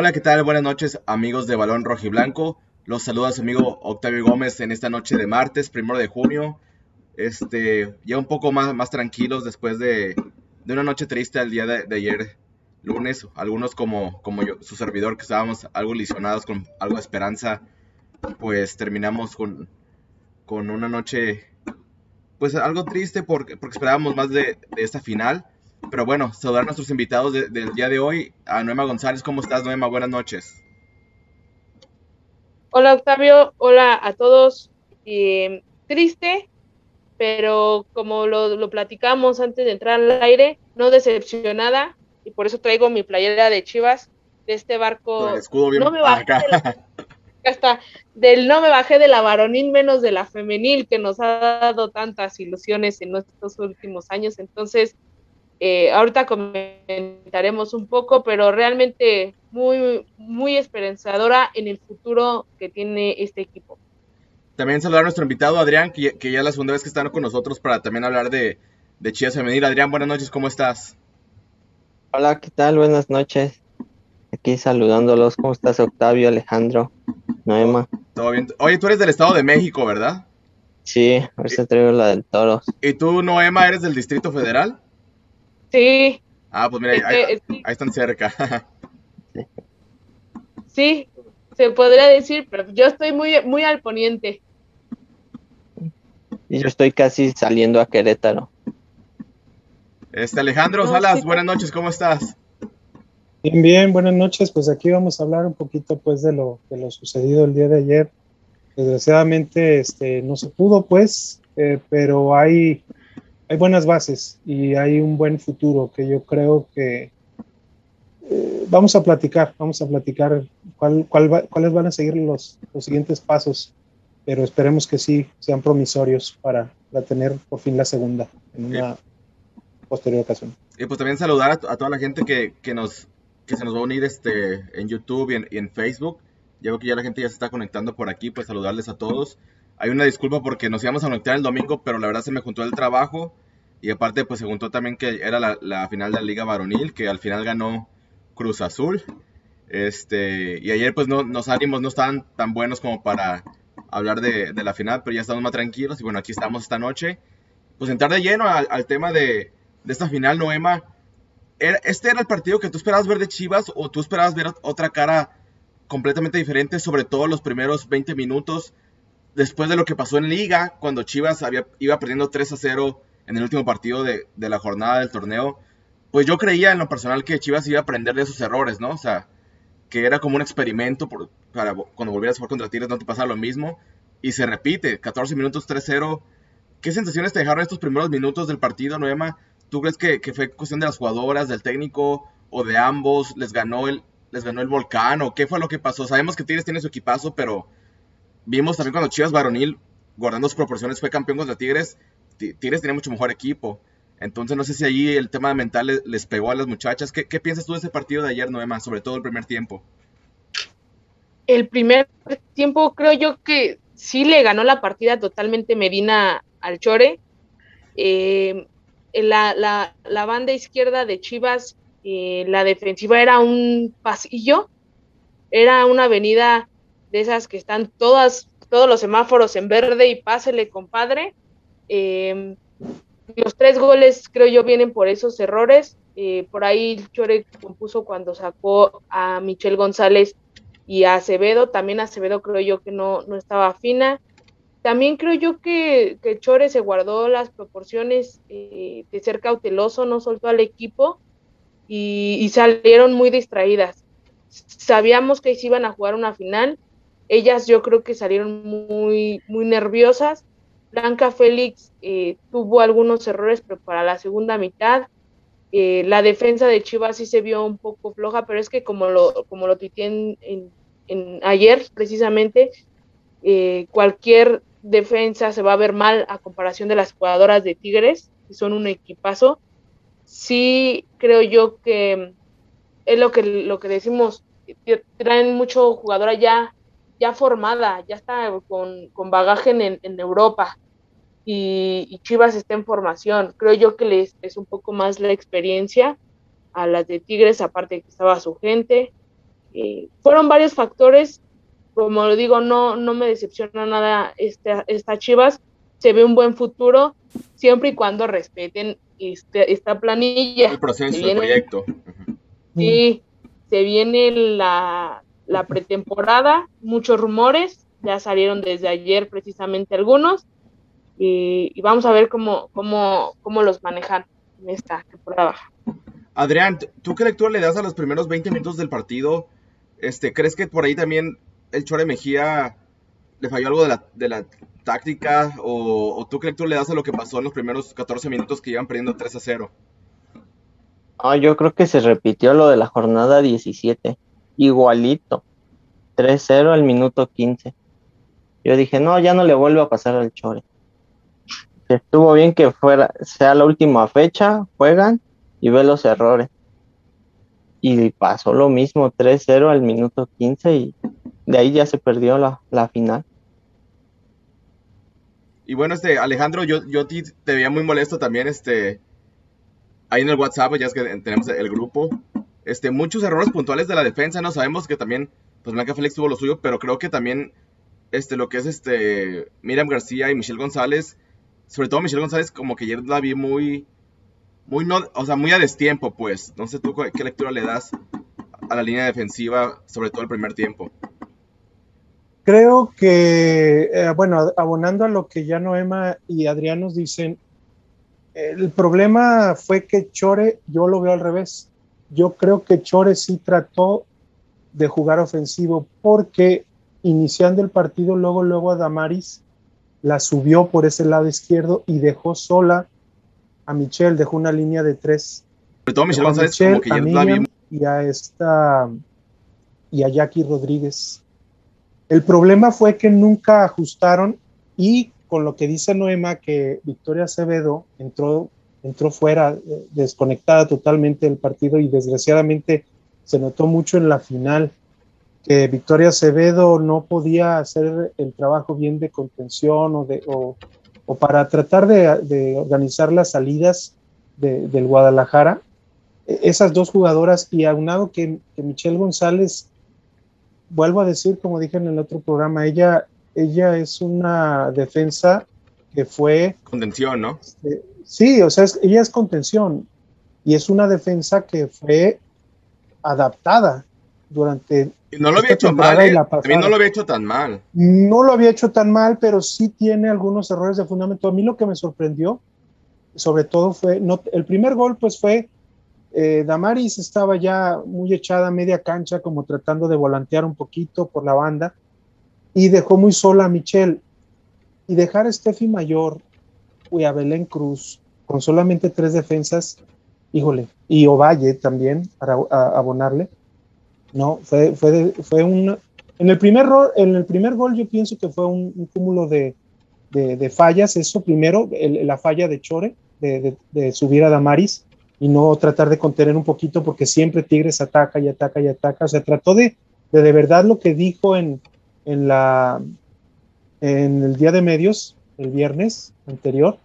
Hola, ¿qué tal? Buenas noches, amigos de Balón Rojiblanco. Los saluda su amigo Octavio Gómez en esta noche de martes, primero de junio. Este, ya un poco más, más tranquilos después de, de una noche triste al día de, ayer, lunes. Algunos como, como yo, su servidor, que estábamos algo lisionados con algo de esperanza, pues terminamos con, con una noche, pues algo triste porque, porque esperábamos más de, de esta final. Pero bueno, saludar a nuestros invitados del día de hoy. A Noema González, ¿cómo estás, Noema? Buenas noches. Hola, Octavio. Hola a todos. Eh, triste, pero como lo, platicamos antes de entrar al aire, no decepcionada. Y por eso traigo mi playera de Chivas, de este barco. no me bajé hasta del no me bajé de la varonil menos de la femenil que nos ha dado tantas ilusiones en estos últimos años. Entonces, eh, ahorita comentaremos un poco, pero realmente muy, muy esperanzadora en el futuro que tiene este equipo. También saludar a nuestro invitado Adrián, que, ya es la segunda vez que está con nosotros para también hablar de, de Chivas Femenil. Adrián, buenas noches, ¿cómo estás? Hola, ¿qué tal? Buenas noches. Aquí saludándolos. ¿Cómo estás, Octavio, Alejandro, Noema? Todo bien. Oye, tú eres del Estado de México, ¿verdad? Sí, ahorita traigo la del Toros. ¿Y tú, Noema, eres del Distrito Federal? Sí. Ah, pues mira, ahí, están cerca. sí, se podría decir, pero yo estoy muy, muy al poniente. Y yo estoy casi saliendo a Querétaro. Este Alejandro Salas, buenas noches, ¿cómo estás? Bien, bien, buenas noches. Pues aquí vamos a hablar un poquito pues de lo, de lo sucedido el día de ayer. Desgraciadamente este, no se pudo pues, eh, pero hay hay buenas bases y hay un buen futuro que yo creo que eh, vamos a platicar, vamos a platicar cuál, cuáles van a seguir los, los, siguientes pasos, pero esperemos que sí sean promisorios para, tener por fin la segunda en una posterior ocasión. Y pues también saludar a, toda la gente que, que, nos, que se nos va a unir este, en YouTube y en, y en Facebook. Ya veo que ya la gente ya se está conectando por aquí, pues saludarles a todos. Hay una disculpa porque nos íbamos a conectar el domingo, pero la verdad se me juntó el trabajo. Y aparte, pues se juntó también que era la, final de la Liga Varonil, que al final ganó Cruz Azul. Este, y ayer, pues no, los ánimos no estaban tan buenos como para hablar de, la final, pero ya estamos más tranquilos. Y bueno, aquí estamos esta noche. Pues entrar de lleno al, tema de, de, esta final, Noema. ¿Este era el partido que tú esperabas ver de Chivas o tú esperabas ver otra cara completamente diferente, sobre todo los primeros 20 minutos? Después de lo que pasó en Liga, cuando Chivas iba perdiendo 3 a 0 en el último partido de, la jornada del torneo, pues yo creía en lo personal que Chivas iba a aprender de esos errores, ¿no? O sea, que era como un experimento para cuando volvieras a jugar contra Tigres no te pasa lo mismo. Y se repite, 14 minutos 3-0. ¿Qué sensaciones te dejaron estos primeros minutos del partido, Noema? ¿Tú crees que, fue cuestión de las jugadoras, del técnico o de ambos? ¿Les ganó el, les ganó el volcán o qué fue lo que pasó? Sabemos que Tigres tiene su equipazo, pero Vimos también cuando Chivas Varonil, guardando sus proporciones, fue campeón contra Tigres. Tigres tenía mucho mejor equipo. Entonces no sé si ahí el tema mental les, pegó a las muchachas. ¿Qué, piensas tú de ese partido de ayer, Noema? Sobre todo el primer tiempo. El primer tiempo creo yo que sí le ganó la partida totalmente Medina al Chore. Eh, la, banda izquierda de Chivas, eh, la defensiva era un pasillo, era una avenida de esas que están todas, todos los semáforos en verde y pásele, compadre. Em, los tres goles creo yo vienen por esos errores. Eh, por ahí Chore compuso cuando sacó a Michelle González y a Acevedo. También Acevedo creo yo que no, no estaba fina. También creo yo que, que Chore se guardó las proporciones eh, de ser cauteloso, no soltó al equipo y, y salieron muy distraídas. Sabíamos que se iban a jugar una final, ellas yo creo que salieron muy, muy nerviosas. Blanca Félix eh, tuvo algunos errores, pero para la segunda mitad, eh, la defensa de Chivas sí se vio un poco floja, pero es que como lo, como lo tuiteé en, ayer precisamente, eh, cualquier defensa se va a ver mal a comparación de las jugadoras de Tigres, que son un equipazo. Sí creo yo que es lo que, lo que decimos, traen mucho jugadora ya ya formada, ya está con, bagaje en, Europa y, Chivas está en formación. Creo yo que les es un poco más la experiencia a las de Tigres, aparte que estaba su gente. Eh, fueron varios factores, como lo digo, no, no me decepciona nada esta, esta Chivas, se ve un buen futuro siempre y cuando respeten este, esta planilla. El proceso, el proyecto. Sí, se viene la, la pretemporada, muchos rumores, ya salieron desde ayer precisamente algunos, y, vamos a ver cómo, cómo, cómo los manejan en esta temporada. Adrián, ¿tú qué lectura le das a los primeros 20 minutos del partido? Este, ¿Crees que por ahí también el Chore Mejía le falló algo de la, de la táctica? O, tú qué lectura le das a lo que pasó en los primeros 14 minutos que iban perdiendo 3 a 0? Ah, yo creo que se repitió lo de la jornada 17. Igualito. 3-0 al minuto 15. Yo dije, no, ya no le vuelve a pasar al Chore. Estuvo bien que fuera, sea la última fecha, juegan y ve los errores. Y pasó lo mismo, 3-0 al minuto 15 y de ahí ya se perdió la, la final. Y bueno, este, Alejandro, yo, yo te, veía muy molesto también, este, ahí en el WhatsApp, ya es que tenemos el grupo, este, muchos errores puntuales de la defensa, no sabemos que también, pues Blanca Félix tuvo lo suyo, pero creo que también, este, lo que es, este, Miriam García y Michelle González, sobre todo Michelle González, como que ayer la vi muy, muy no, o sea, muy a destiempo, pues. No sé tú qué lectura le das a la línea defensiva, sobre todo el primer tiempo. Creo que, eh, bueno, abonando a lo que ya Noema y Adrián nos dicen, el problema fue que Chore, yo lo veo al revés. Yo creo que Chore sí trató de jugar ofensivo porque iniciando el partido, luego, luego a Damaris la subió por ese lado izquierdo y dejó sola a Michelle, dejó una línea de tres. Sobre todo Michelle González, como que ya y a esta y a Jackie Rodríguez. El problema fue que nunca ajustaron y con lo que dice Noema que Victoria Acevedo entró entró fuera, eh, desconectada totalmente del partido y desgraciadamente se notó mucho en la final. Victoria Acevedo no podía hacer el trabajo bien de contención o, de, o, para tratar de, organizar las salidas del Guadalajara. E, esas dos jugadoras y aunado que, que Michelle González, vuelvo a decir, como dije en el otro programa, ella, ella es una defensa que fue... Contención, ¿no? Este, sí, o sea, ella es contención y es una defensa que fue adaptada durante no lo había hecho mal, ¿eh? no lo había hecho tan mal. No lo había hecho tan mal, pero sí tiene algunos errores de fundamento. A mí lo que me sorprendió, sobre todo fue, no, el primer gol pues fue, eh, Damaris estaba ya muy echada a media cancha, como tratando de volantear un poquito por la banda, y dejó muy sola a Michelle. Y dejar a Steffi Mayor y a Belén Cruz con solamente tres defensas, híjole, y Ovalle también para abonarle no, fue, fue, fue un... En el, primer en el primer gol yo pienso que fue un, cúmulo de, de, fallas, eso primero, la falla de Chore, de, de, subir a Damaris y no tratar de contener un poquito porque siempre Tigres ataca y ataca y ataca. O sea, trató de de, de verdad lo que dijo en, en, la, en el día de medios, el viernes anterior,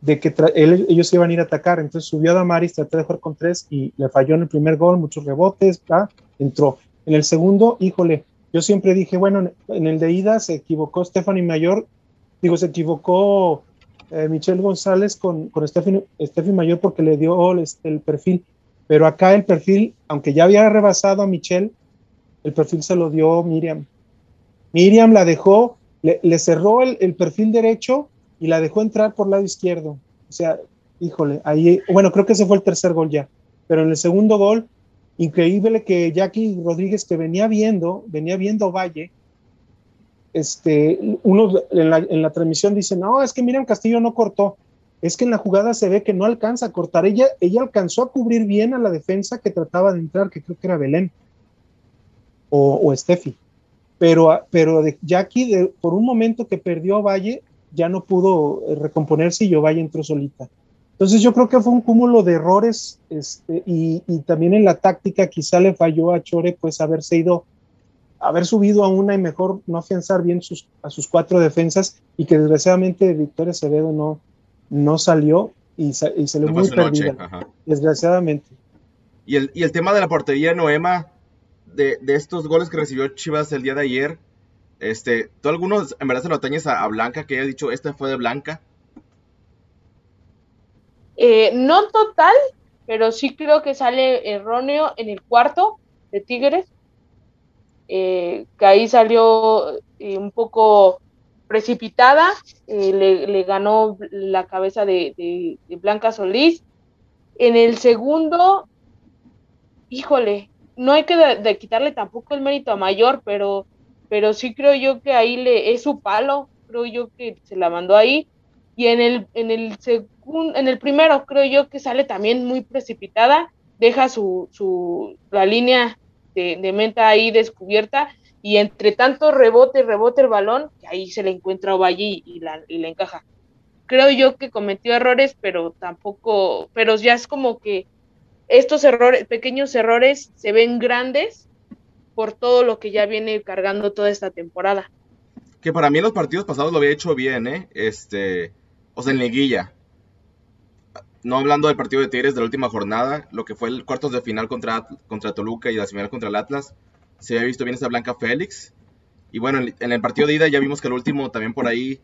de que ellos iban a ir a atacar. Entonces subió a Damaris, trató de jugar con tres y le falló en el primer gol, muchos rebotes, entró. En el segundo, híjole, yo siempre dije, bueno, en el de ida se equivocó Stephanie Mayor, digo, se equivocó eh, Michelle González con, con Stephanie, Mayor porque le dio el perfil, pero acá el perfil, aunque ya había rebasado a Michelle, el perfil se lo dio Miriam. Miriam la dejó, le, cerró el, perfil derecho y la dejó entrar por lado izquierdo. O sea, híjole, ahí, bueno, creo que ese fue el tercer gol ya, pero en el segundo gol Increíble que Jackie Rodríguez, que venía viendo, venía viendo Valle, este, uno en la, transmisión dice, no, es que Miriam Castillo no cortó, es que en la jugada se ve que no alcanza a cortar. Ella, ella alcanzó a cubrir bien a la defensa que trataba de entrar, que creo que era Belén o Steffi. Pero, pero de Jackie, por un momento que perdió a Valle, ya no pudo recomponerse y yo Valle entró solita. Entonces yo creo que fue un cúmulo de errores este, y, también en la táctica quizá le falló a Chore pues haberse ido, haber subido a una y mejor no afianzar bien sus, a sus cuatro defensas y que desgraciadamente Victoria Acevedo no, no salió y, y se le muy perdida, desgraciadamente. Y el, y el tema de la portería Noema, de, estos goles que recibió Chivas el día de ayer, este, ¿tú algunos en verdad se lo atañes a, Blanca, que haya dicho, este fue de Blanca? Eh, no total, pero sí creo que sale erróneo en el cuarto de Tigres, eh, que ahí salió eh, un poco precipitada, le, ganó la cabeza de, Blanca Solís. En el segundo, híjole, no hay que quitarle tampoco el mérito a Mayor, pero, pero sí creo yo que ahí le es su palo, creo yo que se la mandó ahí. Y en el, en el segundo, en el primero, creo yo que sale también muy precipitada, deja su, su la línea de, menta ahí descubierta, y entre tanto rebote, rebote el balón, que ahí se le encuentra Ovalle y, la, y le encaja. Creo yo que cometió errores, pero tampoco, pero ya es como que estos errores, pequeños errores, se ven grandes por todo lo que ya viene cargando toda esta temporada. Que para mí en los partidos pasados lo había hecho bien, ¿eh? Este, o sea, en liguilla. No hablando del partido de Tigres de la última jornada, lo que fue el cuartos de final contra, contra Toluca y la semifinal contra el Atlas, se había visto bien esa Blanca Félix. Y bueno, en, el partido de ida ya vimos que el último también por ahí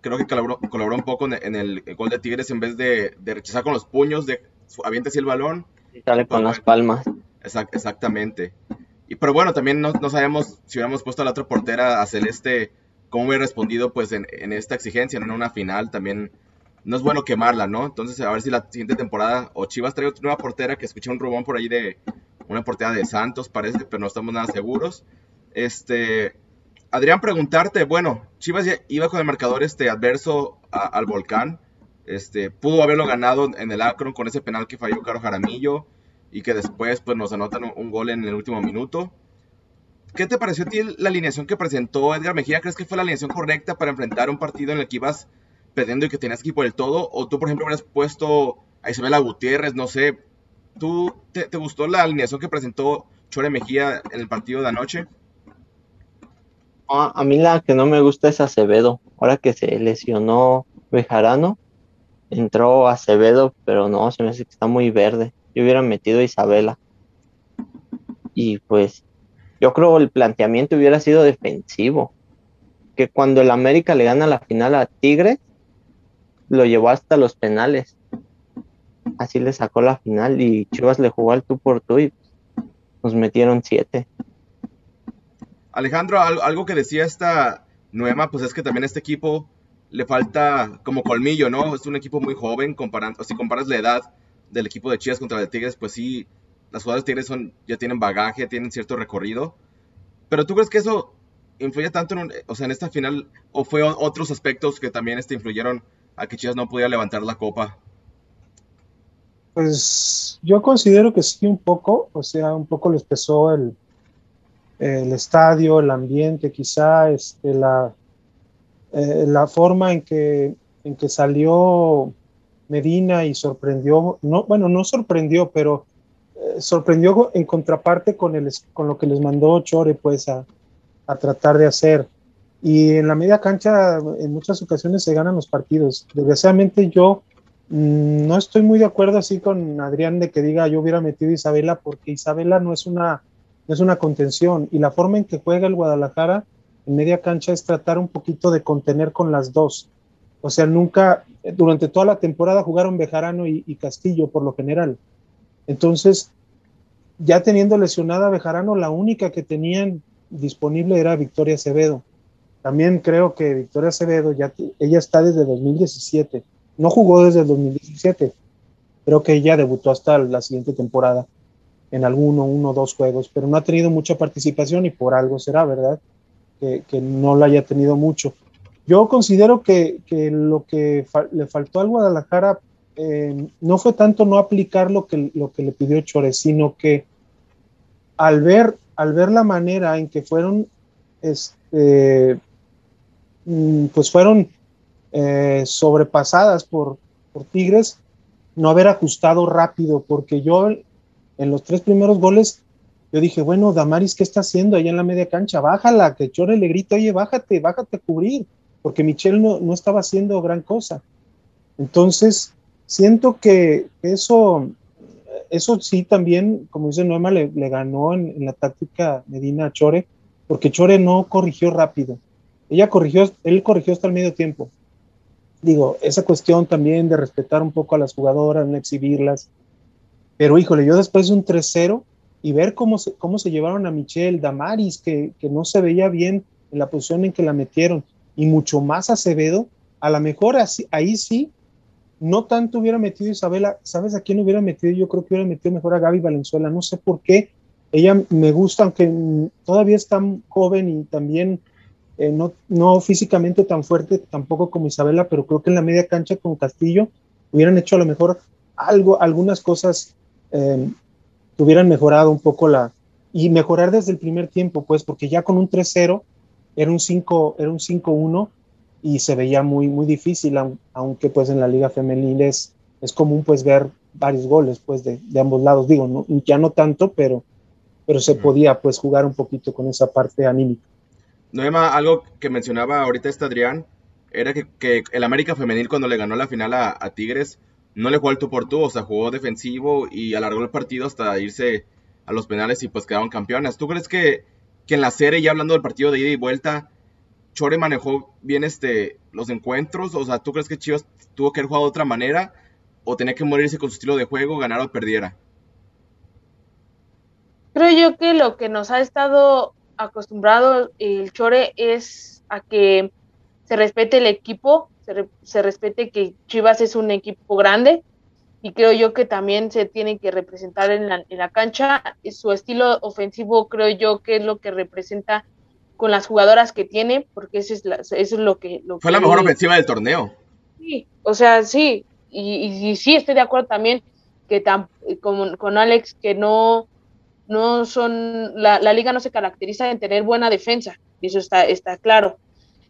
creo que colaboró, colaboró un poco en, el, gol de Tigres en vez de, de, rechazar con los puños, de avienta así el balón Sale con las palmas. exactamente. Y, pero bueno, también no, sabemos si hubiéramos puesto a la otra portera a Celeste, cómo hubiera respondido pues en, esta exigencia, en una final también. No es bueno quemarla, ¿no? Entonces, a ver si la siguiente temporada o Chivas trae otra nueva portera, que escuché un rumón por ahí de una portera de Santos, parece, pero no estamos nada seguros. Este, Adrián, preguntarte, bueno, Chivas iba con el marcador este adverso al Volcán, este, pudo haberlo ganado en el Akron con ese penal que falló Caro Jaramillo y que después pues, nos anotan un, gol en el último minuto. ¿Qué te pareció a ti la alineación que presentó Edgar Mejía? ¿Crees que fue la alineación correcta para enfrentar un partido en el que ibas perdiendo y que tenías equipo del todo? ¿O tú, por ejemplo, hubieras puesto a Isabela Gutiérrez? No sé. ¿Tú te, gustó la alineación que presentó Chore Mejía en el partido de anoche? a mí la que no me gusta es Acevedo. Ahora que se lesionó Bejarano, entró Acevedo, pero no, se me hace que está muy verde. Yo hubiera metido a Isabela. Y pues yo creo el planteamiento hubiera sido defensivo. Que cuando el América le gana la final a Tigre, lo llevó hasta los penales. Así le sacó la final y Chivas le jugó al tú por tú y nos metieron siete. Alejandro, algo que decía esta Nueva, pues es que también este equipo le falta como colmillo, ¿no? Es un equipo muy joven, comparando, si comparas la edad del equipo de Chivas contra el de Tigres, pues sí, las jugadoras de Tigres son, ya tienen bagaje, tienen cierto recorrido. Pero ¿tú crees que eso influye tanto en, o sea, en esta final o fue otros aspectos que también este, influyeron a que Chivas no pudiera levantar la copa? Pues yo considero que sí un poco, o sea, un poco les pesó el, el estadio, el ambiente, quizá este, la, eh, la forma en que, en que salió Medina y sorprendió, no, bueno, no sorprendió, pero eh, sorprendió en contraparte con, el, con lo que les mandó Chore, pues, a, a tratar de hacer. Y en la media cancha, en muchas ocasiones se ganan los partidos. Desgraciadamente, yo mm, no estoy muy de acuerdo así con Adrián de que diga yo hubiera metido a Isabela, porque Isabela no es una, no es una contención. Y la forma en que juega el Guadalajara en media cancha es tratar un poquito de contener con las dos. O sea, nunca, durante toda la temporada jugaron Bejarano y, Castillo por lo general. Entonces, ya teniendo lesionada a Bejarano, la única que tenían disponible era Victoria Acevedo. También creo que Victoria Acevedo, ya, ella está desde 2017. No jugó desde el 2017. Creo que ella debutó hasta la siguiente temporada en alguno, uno o dos juegos, pero no ha tenido mucha participación y por algo será, ¿verdad? Que, no lo haya tenido mucho. Yo considero que, lo que le faltó al Guadalajara eh, no fue tanto no aplicar lo que, lo que le pidió Chores, sino que al ver, al ver la manera en que fueron, este, mm, pues fueron eh, sobrepasadas por, por Tigres, no haber ajustado rápido, porque yo en los tres primeros goles yo dije, bueno, Damaris, ¿qué está haciendo allá en la media cancha? Bájala, que Chore le grita, oye, bájate, bájate a cubrir, porque Michelle no, no estaba haciendo gran cosa. Entonces, siento que eso, eso sí también, como dice Noema, le, ganó en, la táctica Medina a Chore, porque Chore no corrigió rápido. Ella corrigió, él corrigió hasta el medio tiempo. Digo, esa cuestión también de respetar un poco a las jugadoras, no exhibirlas. Pero híjole, yo después de un 3-0 y ver cómo se, cómo se llevaron a Michelle Damaris, que, que no se veía bien en la posición en que la metieron, y mucho más Acevedo, a lo mejor así, ahí sí no tanto hubiera metido Isabela, ¿sabes a quién hubiera metido? Yo creo que hubiera metido mejor a Gaby Valenzuela, no sé por qué. Ella me gusta, aunque todavía es tan joven y también eh, no, no físicamente tan fuerte, tampoco como Isabela, pero creo que en la media cancha con Castillo hubieran hecho a lo mejor algo, algunas cosas eh, hubieran mejorado un poco la, y mejorar desde el primer tiempo, pues, porque ya con un 3-0 era un 5, era un 5-1 y se veía muy, muy difícil, aunque pues en la liga femenil es, común pues ver varios goles pues de, ambos lados, digo, ya no tanto, pero, pero se podía pues jugar un poquito con esa parte anímica. Noema, algo que mencionaba ahorita este Adrián, era que, el América femenil cuando le ganó la final a, Tigres, no le jugó al tú por tú, o sea, jugó defensivo y alargó el partido hasta irse a los penales y pues quedaron campeonas. ¿Tú crees que, que en la serie, ya hablando del partido de ida y vuelta, Chore manejó bien este, los encuentros? O sea, ¿tú crees que Chivas tuvo que haber jugado de otra manera? ¿O tenía que morirse con su estilo de juego, ganar o perdiera? Creo yo que lo que nos ha estado acostumbrado el Chore es a que se respete el equipo, se, respete que Chivas es un equipo grande y creo yo que también se tiene que representar en la, en la cancha. Su estilo ofensivo creo yo que es lo que representa con las jugadoras que tiene, porque eso es, eso es lo que... Fue la mejor ofensiva del torneo. Sí, o sea, sí, y, y, sí estoy de acuerdo también que tan, con, con Alex que no, no son, la, la, liga no se caracteriza en tener buena defensa, y eso está, está claro.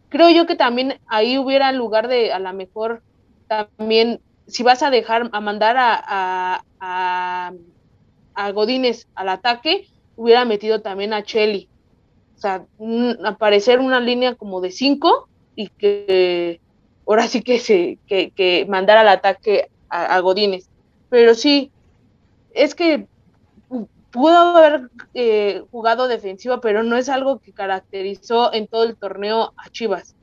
Creo yo que también ahí hubiera lugar de a lo mejor también, si vas a dejar, a mandar a, a, a, Godínez al ataque, hubiera metido también a Chelly, o sea, aparecer una línea como de cinco y que ahora sí que se que, que mandar al ataque a, Godínez. Pero sí, es que pudo haber eh, jugado defensiva, pero no es algo que caracterizó en todo el torneo a Chivas.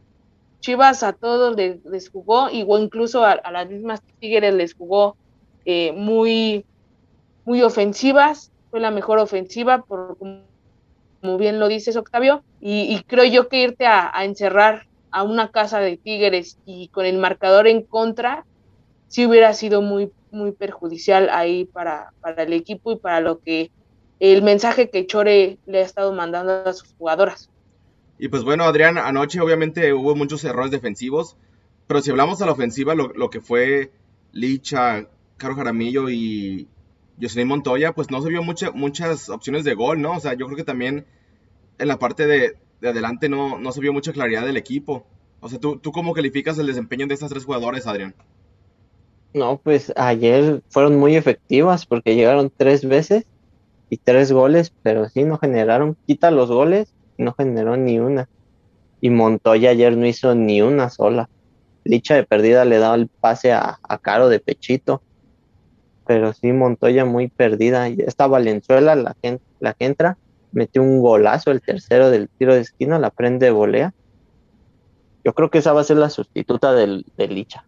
Chivas a todos les, jugó, igual incluso a, las mismas Tigres les jugó eh, muy, muy ofensivas, fue la mejor ofensiva por como bien lo dices, Octavio, y, creo yo que irte a, encerrar a una casa de tigres y con el marcador en contra, sí hubiera sido muy, muy perjudicial ahí para, para el equipo y para lo que el mensaje que Chore le ha estado mandando a sus jugadoras. Y pues bueno, Adrián, anoche obviamente hubo muchos errores defensivos, pero si hablamos a la ofensiva, lo, lo que fue Licha, Caro Jaramillo y, Jocelyn Montoya, pues no se vio muchas opciones de gol, ¿no? O sea, yo creo que también en la parte de, adelante no, no se vio mucha claridad del equipo. O sea, ¿tú, ¿tú cómo calificas el desempeño de estas tres jugadores, Adrián? No, pues ayer fueron muy efectivas porque llegaron tres veces y tres goles, pero sí no generaron, quita los goles, no generó ni una. Y Montoya ayer no hizo ni una sola. Licha de perdida le daba el pase a, a Caro de pechito pero sí Montoya muy perdida. Esta Valenzuela, la que, la que entra, metió un golazo, el tercero del tiro de esquina, la prende de volea. Yo creo que esa va a ser la sustituta del, de Licha,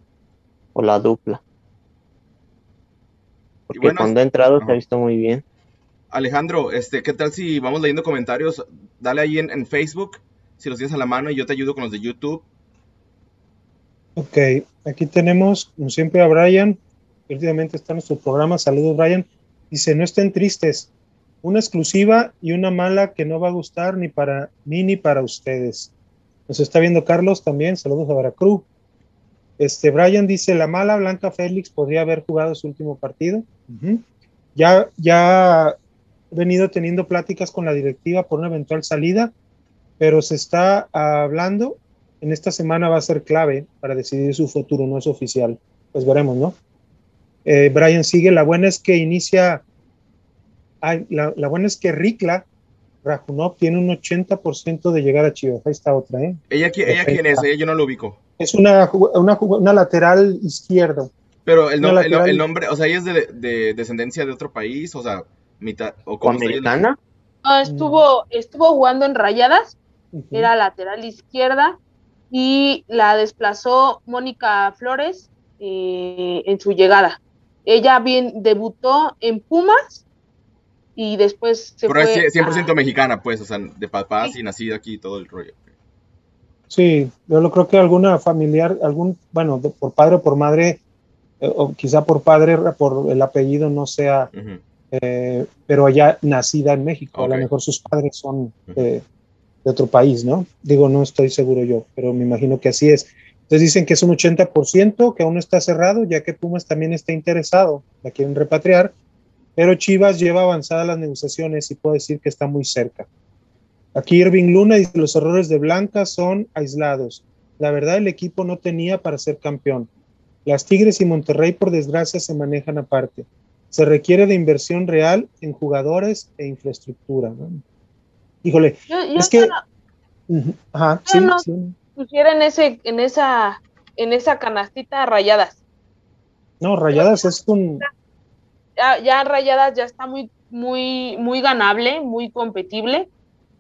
o la dupla. Porque cuando ha entrado se ha visto muy bien. Alejandro, este, ¿qué tal si vamos leyendo comentarios? Dale ahí en, Facebook, si los tienes a la mano, y yo te ayudo con los de YouTube. Ok, aquí tenemos, como siempre, a Brian últimamente está en nuestro programa. Saludos, Brian. Dice, no estén tristes. Una exclusiva y una mala que no va a gustar ni para mí ni para ustedes. Nos está viendo Carlos también. Saludos a Veracruz. Este, Brian dice, la mala Blanca Félix podría haber jugado su último partido. Ya, ya venido teniendo pláticas con la directiva por una eventual salida, pero se está hablando, en esta semana va a ser clave para decidir su futuro, no es oficial. Pues veremos, ¿no? Eh, Brian sigue, la buena es que inicia, la, buena es que Rikla Rajunov tiene un 80% de llegar a Chivas. Ahí está otra, ¿eh? ¿Ella, quién es? yo no lo ubico. Es una, una, lateral izquierdo. Pero el, Una nom- el, lateral- el nombre, o sea, ella es de, de descendencia de otro país, o sea, mitad, o estuvo, estuvo jugando en Rayadas, era lateral izquierda y la desplazó Mónica Flores eh, en su llegada. Ella bien debutó en Pumas y después se Pero es fue 100% a- mexicana, pues, o sea, de papás Sí. y nacida aquí y todo el rollo. Sí, yo lo creo que alguna familiar, algún, bueno, de- por padre o por madre, eh, o quizá por padre, por el apellido no sea. Eh, pero allá nacida en México. A lo mejor sus padres son eh, de otro país, ¿no? Digo, no estoy seguro yo, pero me imagino que así es. Entonces dicen que es un 80%, que aún no está cerrado, ya que Pumas también está interesado, la quieren repatriar, pero Chivas lleva avanzadas las negociaciones y puedo decir que está muy cerca. Aquí Irving Luna dice los errores de Blanca son aislados. La verdad el equipo no tenía para ser campeón. Las Tigres y Monterrey por desgracia se manejan aparte. Se requiere de inversión real en jugadores e infraestructura. ¿no? Híjole, Yo, yo es que- no ajá, Yo sí, no- sí. pusiera en ese, en esa, en esa canastita rayadas. No, Rayadas es un Ya, ya rayadas ya está muy, muy, muy ganable, muy competible,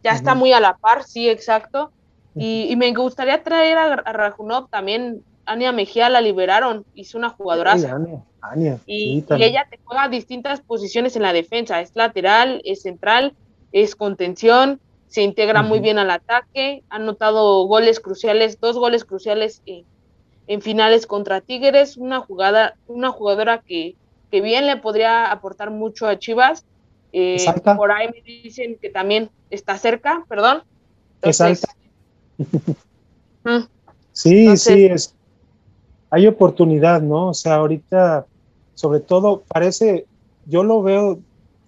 ya está muy a la par, sí, exacto. Y, y me gustaría traer a, a Rajunov también. Ania Mejía la liberaron, hizo una jugadoraza. Ania, Y, ella te juega distintas posiciones en la defensa. Es lateral, es central, es contención, se integra muy bien al ataque. Ha anotado goles cruciales, dos goles cruciales en, en finales contra Tigres. Una jugada, una jugadora que, que bien le podría aportar mucho a Chivas. Eh, por ahí me dicen que también está cerca, perdón. Es Entonces, mm, Sí, Entonces- sí, es. Hay oportunidad, ¿no? O sea, ahorita, sobre todo, parece, yo lo veo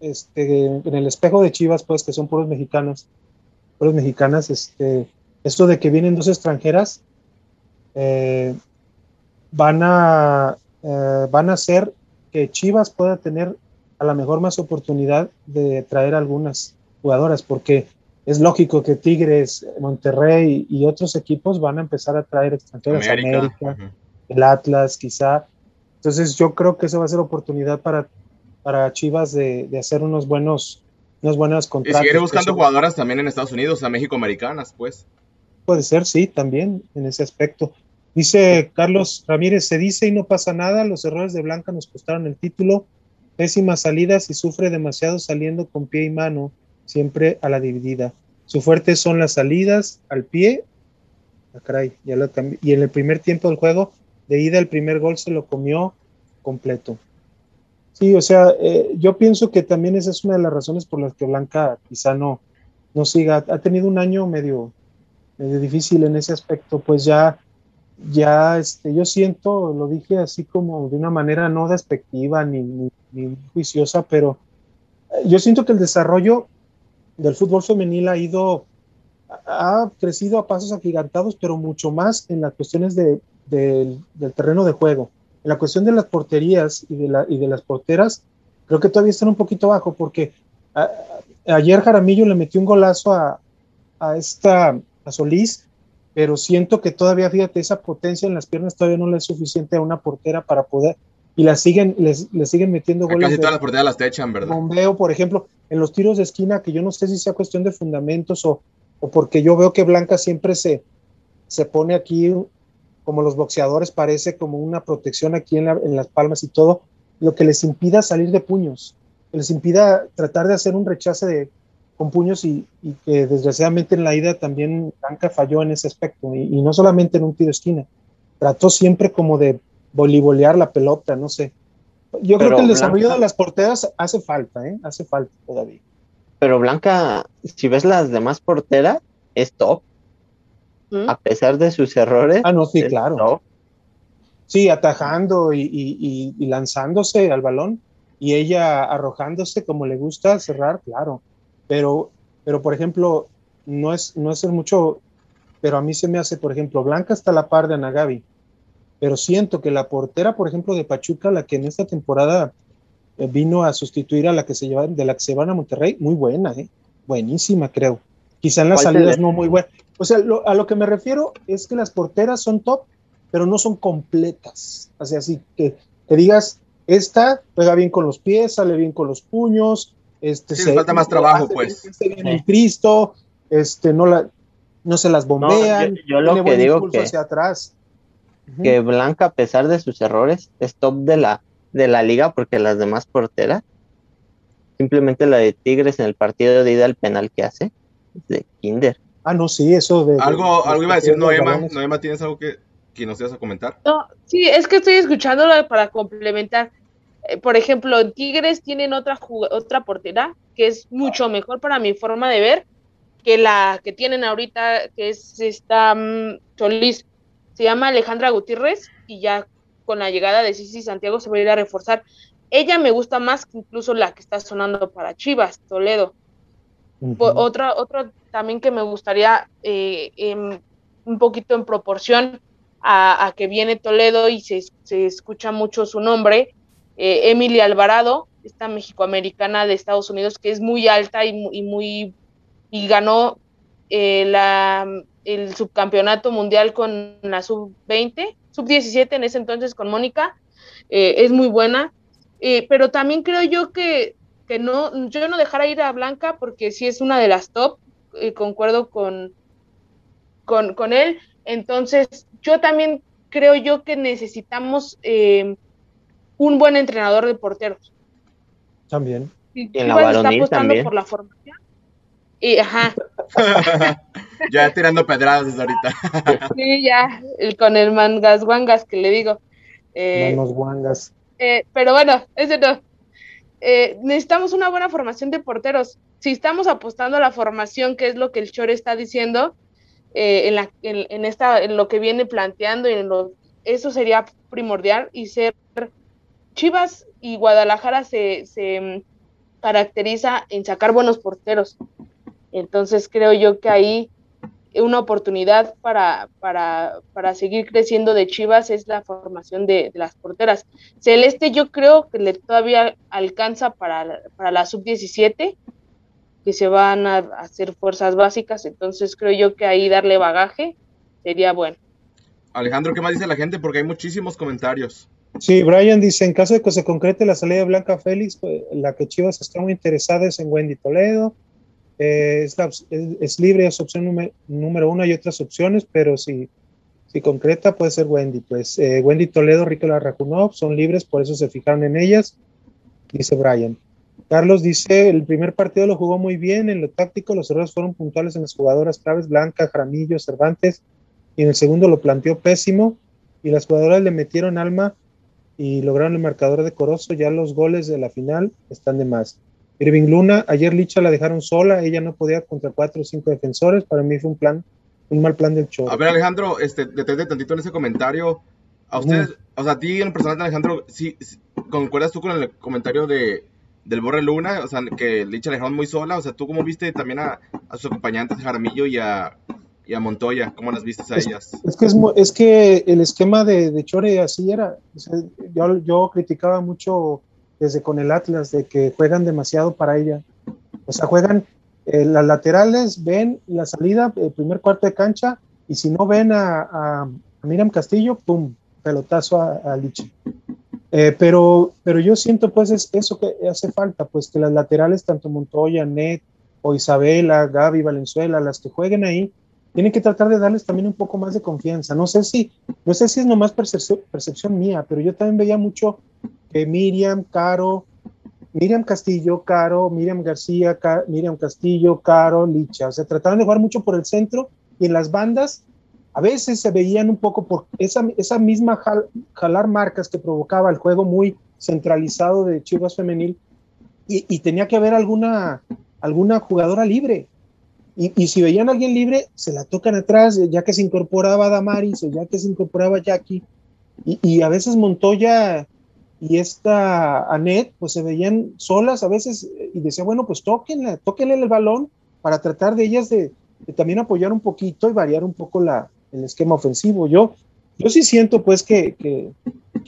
este, en el espejo de Chivas, pues, que son puros mexicanos, puros mexicanas, este, esto de que vienen dos extranjeras, eh, van a, eh, van a hacer que Chivas pueda tener a lo mejor más oportunidad de traer algunas jugadoras, porque es lógico que Tigres, Monterrey y otros equipos van a empezar a traer extranjeras, América. América, el Atlas quizá. Entonces yo creo que eso va a ser oportunidad para, para Chivas de, de hacer unos buenos, unos buenos Y contratos. seguir buscando jugadoras también en Estados Unidos, o sea, México-americanas, pues. Puede ser, sí, también en ese aspecto. Dice Carlos Ramírez, se dice y no pasa nada, los errores de Blanca nos costaron el título, pésimas salidas y sufre demasiado saliendo con pie y mano, siempre a la dividida. Su fuerte son las salidas al pie. Ah, caray, ya lo cambié. Y en el primer tiempo del juego, de ida, el primer gol se lo comió completo. Sí, o sea, eh, yo pienso que también esa es una de las razones por las que Blanca quizá no, no siga. Ha tenido un año medio, medio difícil en ese aspecto, pues ya, ya, este, yo siento, lo dije así como de una manera no despectiva ni, ni, ni juiciosa, pero eh, yo siento que el desarrollo del fútbol femenil ha ido, ha crecido a pasos agigantados, pero mucho más en las cuestiones de, del- del terreno de juego. En la cuestión de las porterías y de, la, y de las porteras, creo que todavía están un poquito bajo, porque a- ayer Jaramillo le metió un golazo a, a esta a Solís, pero siento que todavía, fíjate, esa potencia en las piernas todavía no le es suficiente a una portera para poder, y la siguen, les, le siguen metiendo goles Casi todas las porteras las te echan, ¿verdad? bombeo, por ejemplo, en los tiros de esquina, que yo no sé si sea cuestión de fundamentos o, o porque yo veo que Blanca siempre se, se pone aquí como los boxeadores, parece como una protección aquí en, la- en las palmas y todo, lo que les impida salir de puños, que les impida tratar de hacer un rechace de, con puños y, y que desgraciadamente en la ida también Blanca falló en ese aspecto, y, y no solamente en un tiro de esquina, trató siempre como de voleibolear la pelota, no sé. Yo creo que el desarrollo Blanca- de las porteras hace falta, ¿eh? Hace falta todavía. Pero Blanca, si ves las demás porteras, es top. ¿Mm? A pesar de sus errores. Ah, no, sí, es claro. top. Sí, atajando y, y- y- y lanzándose al balón y ella arrojándose como le gusta cerrar, claro. Pero, pero por ejemplo, no es, no es mucho, pero a mí se me hace, por ejemplo, Blanca está a la par de Anagabi, pero siento que la portera, por ejemplo, de Pachuca, la que en esta temporada eh, vino a sustituir a la que se lleva, de la que se van a Monterrey, muy buena, ¿eh? buenísima, creo. Quizá en las ¿Cuál te salidas no muy buena. O sea, lo- a lo que me refiero es que las porteras son top, pero no son completas. O sea, así que, que digas, esta juega bien con los pies, sale bien con los puños, este se falta más trabajo, pues. Bien el Cristo, este, no la, no se las bombean, yo, lo que digo que, hacia atrás. Que Blanca, a pesar de sus errores, es top de la, de la liga porque las demás porteras, simplemente la de Tigres en el partido de ida al penal que hace, de Kinder. Ah, no, sí, eso de... Algo, algo iba a decir Noema, Noema, ¿tienes algo que, que nos ibas a comentar? No, sí, es que estoy escuchándolo para complementar. Eh, por ejemplo, en Tigres tienen otra, otra portera que es mucho mejor para mi forma de ver que la que tienen ahorita, que es esta um, Solís. Se llama Alejandra Gutiérrez y ya con la llegada de Cici Santiago se va a ir a reforzar. Ella me gusta más que incluso la que está sonando para Chivas, Toledo. Otra, otra también que me gustaría eh, un poquito en proporción a, que viene Toledo y se, escucha mucho su nombre, eh, Emily Alvarado, esta mexicoamericana de Estados Unidos que es muy alta y, muy y ganó eh, la, el subcampeonato mundial con la sub-20, sub-17 en ese entonces con Mónica, es muy buena, pero también creo yo que, que no, yo no dejara ir a Blanca porque sí es una de las top, y concuerdo con, con, él. Entonces, yo también creo yo que necesitamos eh, un buen entrenador de porteros. También. Y en la está apostando también. por la formación. Y, ajá. ya tirando pedradas desde ahorita. sí, ya, con el mangas guangas que le digo. Eh, guangas. Eh, pero bueno, ese no. Eh, necesitamos una buena formación de porteros. Si estamos apostando a la formación, que es lo que el Chore está diciendo, eh, en, la, en, esta, en lo que viene planteando, en eso sería primordial y ser Chivas y Guadalajara se, se mm, caracteriza en sacar buenos porteros. Entonces creo yo que ahí una oportunidad para, para, para, seguir creciendo de Chivas es la formación de, las porteras. Celeste yo creo que le todavía alcanza para, para la sub-17, que se van a hacer fuerzas básicas, entonces creo yo que ahí darle bagaje sería bueno. Alejandro, ¿qué más dice la gente? Porque hay muchísimos comentarios. Sí, Brian dice, en caso de que se concrete la salida de Blanca Félix, pues, la que Chivas está muy interesada es en Wendy Toledo, eh, es, libre, es opción número, uno, hay otras opciones, pero si, si concreta puede ser Wendy. Pues eh, Wendy Toledo, Ricola Racunov son libres, por eso se fijaron en ellas, dice Brian. Carlos dice, el primer partido lo jugó muy bien, en lo táctico los errores fueron puntuales en las jugadoras claves, Blanca, Jaramillo, Cervantes, y en el segundo lo planteó pésimo, y las jugadoras le metieron alma y lograron el marcador decoroso, ya los goles de la final están de más. Irving Luna, ayer Licha la dejaron sola, ella no podía contra cuatro o cinco defensores, para mí fue un plan, un mal plan del show. A ver Alejandro, este, deténte tantito en ese comentario, a ustedes, o sea, a ti en personal Alejandro, ¿sí, concuerdas tú con el comentario de del Borre Luna, o sea, que Licha la dejaron muy sola, o sea, ¿tú cómo viste también a, sus acompañantes Jaramillo y a, y a Montoya, ¿cómo las viste a ellas? Es que, es, que el esquema de, de Chore así era, yo, yo criticaba mucho desde con el Atlas, de que juegan demasiado para ella. O sea, juegan eh, las laterales, ven la salida, el primer cuarto de cancha, y si no ven a, a, Miriam Castillo, ¡pum! Pelotazo a, a. Eh, pero, pero yo siento pues es eso que hace falta, pues que las laterales, tanto Montoya, Net o Isabela, Gaby, Valenzuela, las que jueguen ahí, tienen que tratar de darles también un poco más de confianza. No sé si, no sé si es nomás percepción, percepción mía, pero yo también veía mucho que Miriam, Caro, Miriam Castillo, Caro, Miriam García, Miriam Castillo, Caro, Licha. O sea, trataban de jugar mucho por el centro y en las bandas a veces se veían un poco por esa, esa misma jalar marcas que provocaba el juego muy centralizado de Chivas Femenil y, y tenía que haber alguna, alguna jugadora libre. Y, si veían a alguien libre, se la tocan atrás, ya que se incorporaba Damaris o ya que se incorporaba Jackie. Y, a veces Montoya y esta Anet, pues se veían solas a veces y decía, bueno, pues tóquenle, tóquenle el balón para tratar de ellas de, también apoyar un poquito y variar un poco la, el esquema ofensivo. Yo, yo sí siento pues que, que,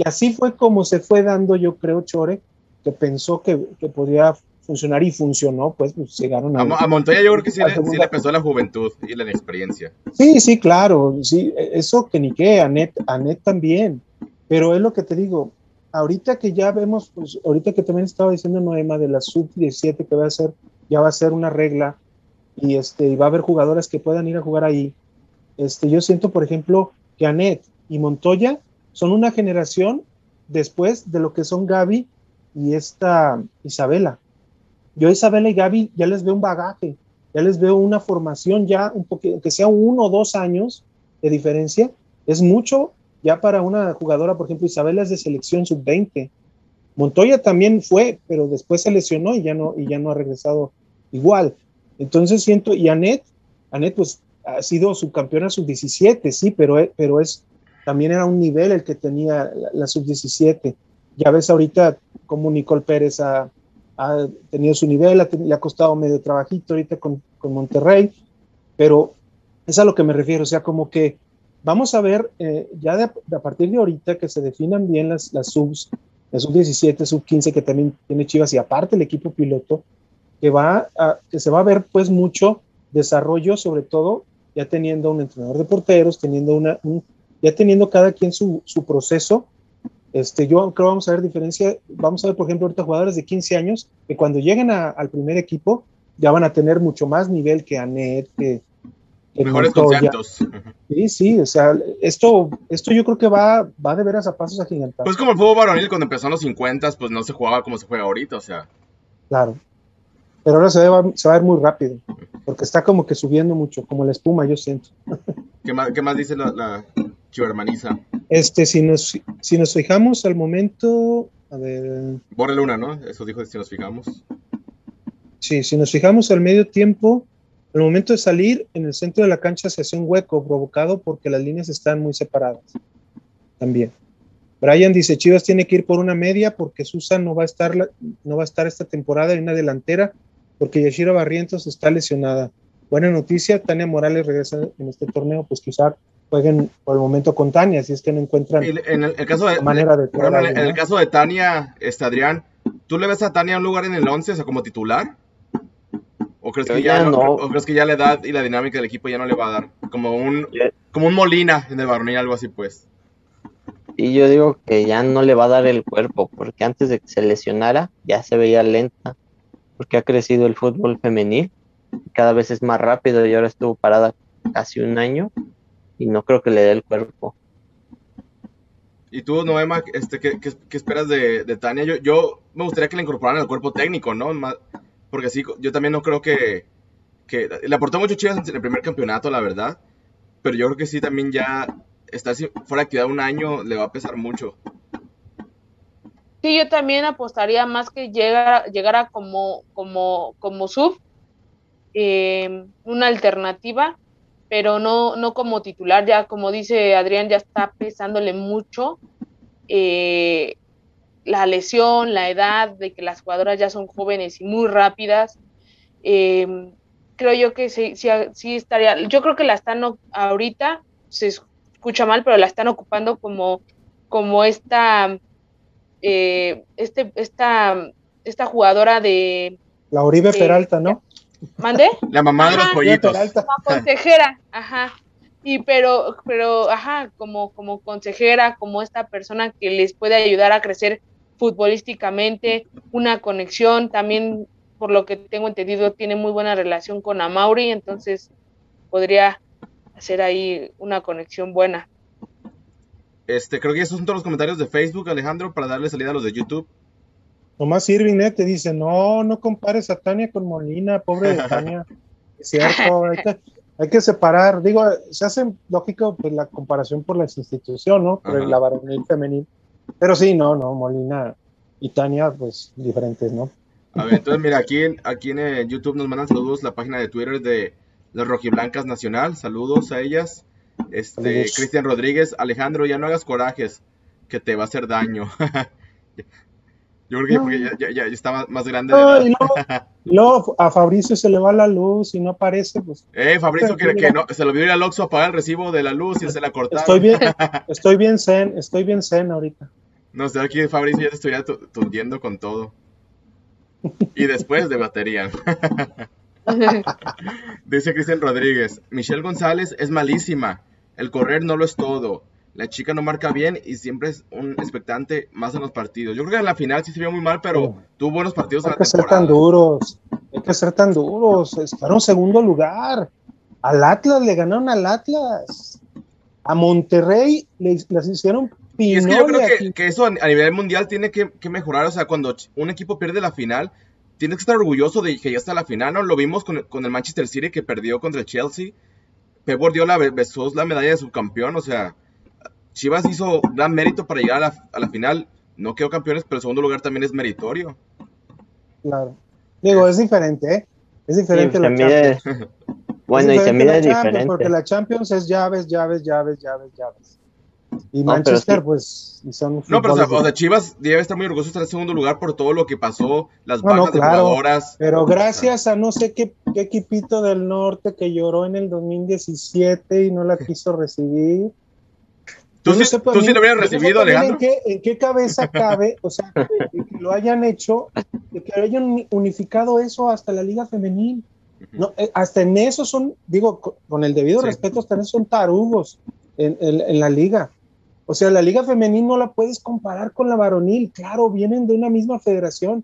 así fue como se fue dando, yo creo, Chore, que pensó que, que podía funcionar y funcionó, pues, pues llegaron a... A, Montoya yo creo que sí le, pesó la juventud y la inexperiencia. Sí, sí, claro, sí, eso que ni qué, Anet, Anet también, pero es lo que te digo, ahorita que ya vemos, pues ahorita que también estaba diciendo Noema de la sub-17 que va a ser, ya va a ser una regla y este, va a haber jugadoras que puedan ir a jugar ahí. Este, yo siento, por ejemplo, que Anet y Montoya son una generación después de lo que son Gaby y esta Isabela. Yo Isabela y Gaby ya les veo un bagaje, ya les veo una formación ya un poquito, que sea uno o dos años de diferencia, es mucho ya para una jugadora, por ejemplo, Isabela es de selección sub-20. Montoya también fue, pero después se lesionó y ya no, y ya no ha regresado igual. Entonces siento, y Anet, Anet pues ha sido subcampeona sub-17, sí, pero, pero es, también era un nivel el que tenía la, sub-17. Ya ves ahorita como Nicole Pérez ha, tenido su nivel, le ha costado medio trabajito ahorita con, con Monterrey, pero es a lo que me refiero, o sea, como que vamos a ver eh, ya de, a partir de ahorita que se definan bien las, las subs, la sub 17, sub 15 que también tiene Chivas y aparte el equipo piloto, que, va a, que se va a ver pues mucho desarrollo, sobre todo ya teniendo un entrenador de porteros, teniendo una, ya teniendo cada quien su, su proceso. Este, yo creo vamos a ver diferencia, vamos a ver por ejemplo ahorita jugadores de 15 años que cuando lleguen al primer equipo ya van a tener mucho más nivel que Anet, que, Mejores conceptos. Sí, sí, o sea, esto, esto yo creo que va, va de veras a pasos agigantados. Pues como el fútbol varonil cuando empezó en los 50, pues no se jugaba como se juega ahorita, o sea. Claro. Pero ahora se, va, se va a ver muy rápido, porque está como que subiendo mucho, como la espuma, yo siento. ¿Qué más, qué más dice la, la chivermaniza? Este, si nos, si nos fijamos al momento, a ver. Borre Luna, ¿no? Eso dijo si nos fijamos. Sí, si nos fijamos al medio tiempo, al momento de salir, en el centro de la cancha se hace un hueco provocado porque las líneas están muy separadas. También. Brian dice, Chivas tiene que ir por una media porque Susan no va a estar, no va a estar esta temporada en una delantera porque Yashira Barrientos está lesionada. Buena noticia, Tania Morales regresa en este torneo, pues quizá jueguen por el momento con Tania, si es que no encuentran en el, caso de, manera de, en, el caso de Tania, este Adrián, ¿tú le ves a Tania un lugar en el 11, o sea, como titular? ¿O crees, que ya, no, ¿O crees que ya la edad y la dinámica del equipo ya no le va a dar? Como un, como un Molina en el varonil, algo así pues. Y yo digo que ya no le va a dar el cuerpo, porque antes de que se lesionara ya se veía lenta, porque ha crecido el fútbol femenil, cada vez es más rápido y ahora estuvo parada casi un año y no creo que le dé el cuerpo. ¿Y tú, Noema, este, qué, esperas de, Tania? Yo, yo me gustaría que le incorporaran al cuerpo técnico, ¿no? Porque sí, yo también no creo que, le aportó mucho Chivas en el primer campeonato, la verdad. Pero yo creo que sí, también ya estar fuera de actividad un año le va a pesar mucho. Sí, yo también apostaría más que llegara, llegara como, como, como sub, eh, una alternativa, pero no, no como titular, ya como dice Adrián, ya está pesándole mucho. Eh, la lesión, la edad, de que las jugadoras ya son jóvenes y muy rápidas. Em, creo yo que sí, sí, estaría, yo creo que la están ahorita, se escucha mal, pero la están ocupando como, como esta, eh, este, esta, esta jugadora de... La Oribe Peralta, ¿no? ¿Mande? La mamá de los pollitos. La consejera, ajá. Y pero, pero, ajá, como, como consejera, como esta persona que les puede ayudar a crecer futbolísticamente, una conexión, también por lo que tengo entendido tiene muy buena relación con Amauri, entonces podría hacer ahí una conexión buena. Este, creo que esos son todos los comentarios de Facebook, Alejandro, para darle salida a los de YouTube. Nomás Irving te dice, no, no compares a Tania con Molina, pobre de Tania. es cierto, hay que, separar. Digo, se hace lógico pues, la comparación por las instituciones, ¿no? Por la varonil femenil. Pero sí, no, no, Molina y Tania, pues diferentes, ¿no? A ver, entonces mira, aquí en, aquí en eh, YouTube nos mandan saludos la página de Twitter de las Rojiblancas Nacional. Saludos a ellas. Este, Cristian Rodríguez, Alejandro, ya no hagas corajes, que te va a hacer daño. Yo creo que ya, ya, está más, grande. y luego, a Fabricio se le va la luz y no aparece. Pues, eh, Fabricio que, que no, se lo vio ir al Oxxo a pagar el recibo de la luz y se la cortaron. Estoy bien, estoy bien zen, estoy bien zen ahorita. No sé, aquí Fabricio ya te estuviera tundiendo con todo. Y después de batería. Dice Cristian Rodríguez, Michelle González es malísima. El correr no lo es todo. la chica no marca bien y siempre es un expectante más en los partidos. Yo creo que en la final sí se vio muy mal, pero tuvo buenos partidos Hay en la que ser temporada. tan duros, hay que ser tan duros. Fueron segundo lugar. Al Atlas le ganaron al Atlas. A Monterrey le, les hicieron Y es que yo creo que, que eso a, nivel mundial tiene que, que mejorar. O sea, cuando un equipo pierde la final, tienes que estar orgulloso de que ya está la final, ¿no? Lo vimos con, el- con el Manchester City que perdió contra el Chelsea. Pep Guardiola be- besó la medalla de subcampeón. O sea, Chivas hizo gran mérito para llegar a la, a la final. No quedó campeones, pero el segundo lugar también es meritorio. Claro. Digo, es diferente, ¿eh? Es Sí, diferente se la mide- Champions. bueno, Es y se mide diferente. Porque la Champions es llaves, llaves, llaves, llaves, llaves. Y No, Manchester, sí. pues, y son No, pero o sea, fútboles o sea, Chivas debe estar muy orgulloso de estar en segundo lugar por todo lo que pasó, las No, no, bajas de claro. jugadoras. Pero gracias a no sé qué, qué equipito del norte que lloró en el 2017 y no la quiso recibir. Tú no sí, sé tú sí también- lo hubieras no recibido, Alejandro. En qué, en qué cabeza cabe, o sea, que, que lo hayan hecho, de que hayan uni- unificado eso hasta la Liga Femenil. No, eh, hasta en eso son, digo, co- con el debido Sí. respeto, hasta en eso son tarugos en, en- en la liga. O sea, la liga femenil no la puedes comparar con la varonil. Claro, vienen de una misma federación.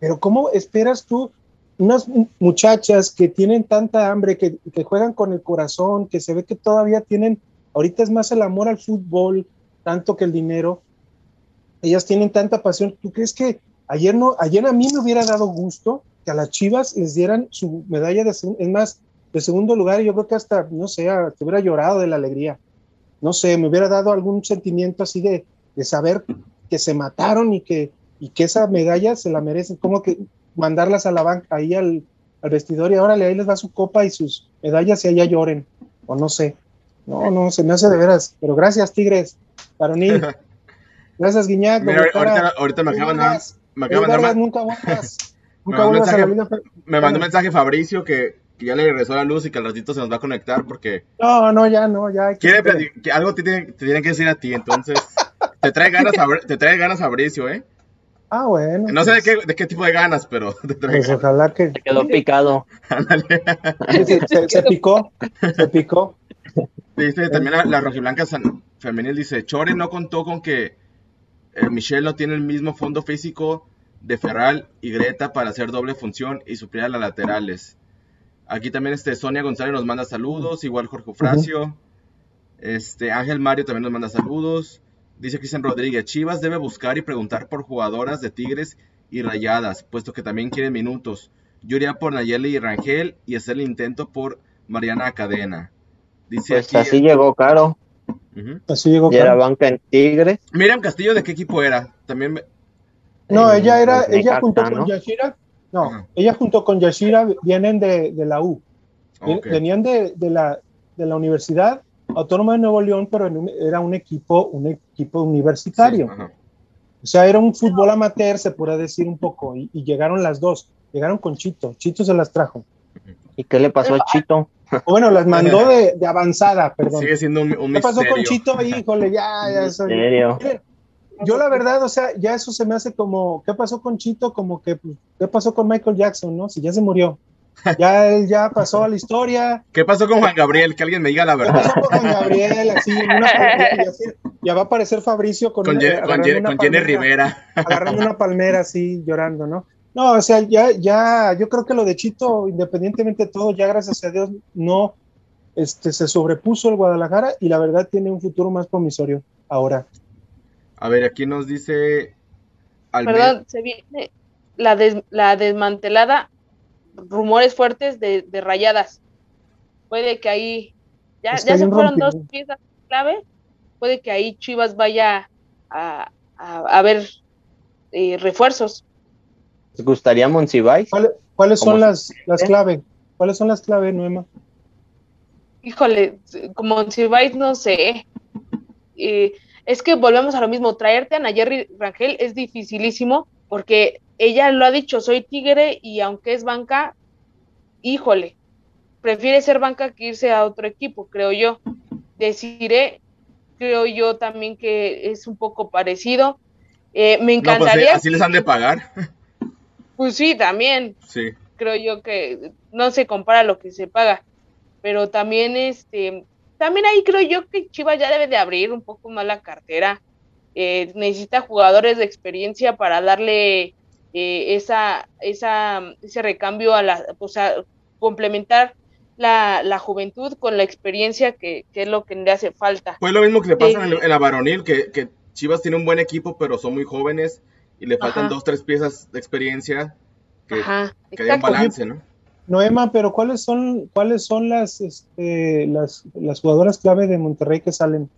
Pero ¿cómo esperas tú unas mu- muchachas que tienen tanta hambre, que, juegan con el corazón, que se ve que todavía tienen, ahorita es más el amor al fútbol, tanto que el dinero, ellas tienen tanta pasión. ¿Tú crees que ayer no, ayer a mí me hubiera dado gusto que a las Chivas les dieran su medalla de, es más, de segundo lugar? Yo creo que hasta, no sé, te hubiera llorado de la alegría. No sé, me hubiera dado algún sentimiento así de, de saber que se mataron y que, y que esa medalla se la merecen. Como que mandarlas a la banca, ahí al, al vestidor y órale, ahí les da su copa y sus medallas y allá lloren. O no sé. No, no, se me hace de veras. Pero gracias, Tigres. Varonil. Gracias, Guiñac. Mira, ahorita, ahorita me Luis acaba de me acaba Luis de nunca vuelvas. Nunca mandó un mensaje- me mandó un mensaje Fabricio que, que ya le regresó la luz y que al ratito se nos va a conectar porque No, no, ya no, ya. que- que algo te tiene, te tiene que decir a ti, entonces te trae ganas Fabri- te trae ganas Fabricio, ¿eh? Ah, bueno. No sé de qué, de qué tipo de ganas, pero te trae Pues ganas. ojalá que Se quedó picado. Ándale. se, se- se picó, se picó. Dice también la, la rojiblanca san- femenil dice, Chore no contó con que eh, Michelle no tiene el mismo fondo físico de Ferral y Greta para hacer doble función y suplir a las laterales. Aquí también este Sonia González nos manda saludos, igual Jorge Fracio. Este Ángel Mario también nos manda saludos. Dice Cristian Rodríguez, Chivas debe buscar y preguntar por jugadoras de Tigres y Rayadas, puesto que también quieren minutos. Yo iría por Nayeli y Rangel y hacer el intento por Mariana Cadena. Dice Pues aquí, así llegó Caro. Así llegó. Y era banca en Tigres. Miriam Castillo, ¿de qué equipo era? También me- No, ella era, Necaxa, ella junto con ¿no? Yashira, no, Ajá. ella junto con Yashira vienen de, de la U, Ok. venían de, de la, de la Universidad Autónoma de Nuevo León, pero en un- era un equipo, un equipo universitario. Sí. O sea, era un fútbol amateur, se puede decir un poco, y, y llegaron las dos, llegaron con Chito, Chito se las trajo. ¿Y qué le pasó a Chito? O bueno, las mandó de, de avanzada, perdón. Sigue siendo un, un ¿Qué pasó con. Chito? Híjole, ya, ya. Yo la verdad, o sea, ya eso se me hace como, ¿qué pasó con Chito? Como que, pues, ¿qué pasó con Michael Jackson, no? Si ya se murió. Ya él ya pasó a la historia. ¿Qué pasó con Juan Gabriel? Que alguien me diga la ¿Qué verdad. pasó con Juan Gabriel? Así, una- ya va a aparecer Fabricio con, Con, una- Ye- con, agarrando Ye- una con Jenny Rivera. Agarrando una palmera así, llorando, ¿no? No, o sea, ya, ya, yo creo que lo de Chito, independientemente de todo, ya gracias a Dios, no, este, se sobrepuso el Guadalajara y la verdad tiene un futuro más promisorio ahora. A ver, aquí nos dice. Perdón, se viene la, des- la desmantelada, rumores fuertes de, de rayadas. Puede que ahí, ya, ya se fueron dos piezas clave, puede que ahí Chivas vaya a, a, a ver eh, refuerzos. ¿Les gustaría Monsiváis? ¿Cuáles, cuáles son ¿Cómo las, las claves? ¿Cuáles son las claves, Noema? Híjole, como si vais, no sé. Eh, es que volvemos a lo mismo, traerte a Nayeri Rangel es dificilísimo porque ella lo ha dicho, soy tigre y aunque es banca, híjole, prefiere ser banca que irse a otro equipo, creo yo. Deciré, creo yo también que es un poco parecido. Eh, me No, pues, encantaría, así les han de pagar. pues sí, también, Sí. creo yo que no se compara lo que se paga, pero también este también ahí creo yo que Chivas ya debe de abrir un poco más la cartera. Eh, necesita jugadores de experiencia para darle eh, esa, esa, ese recambio a la, o sea, complementar la, la juventud con la experiencia que, que, es lo que le hace falta. Pues lo mismo que le pasa en, en, la varonil, que, que, Chivas tiene un buen equipo, pero son muy jóvenes y le faltan Ajá. dos, tres piezas de experiencia que, Ajá, que haya un balance, ¿no? Noema, pero ¿cuáles son, cuáles son las, este, las, las jugadoras clave de Monterrey que salen?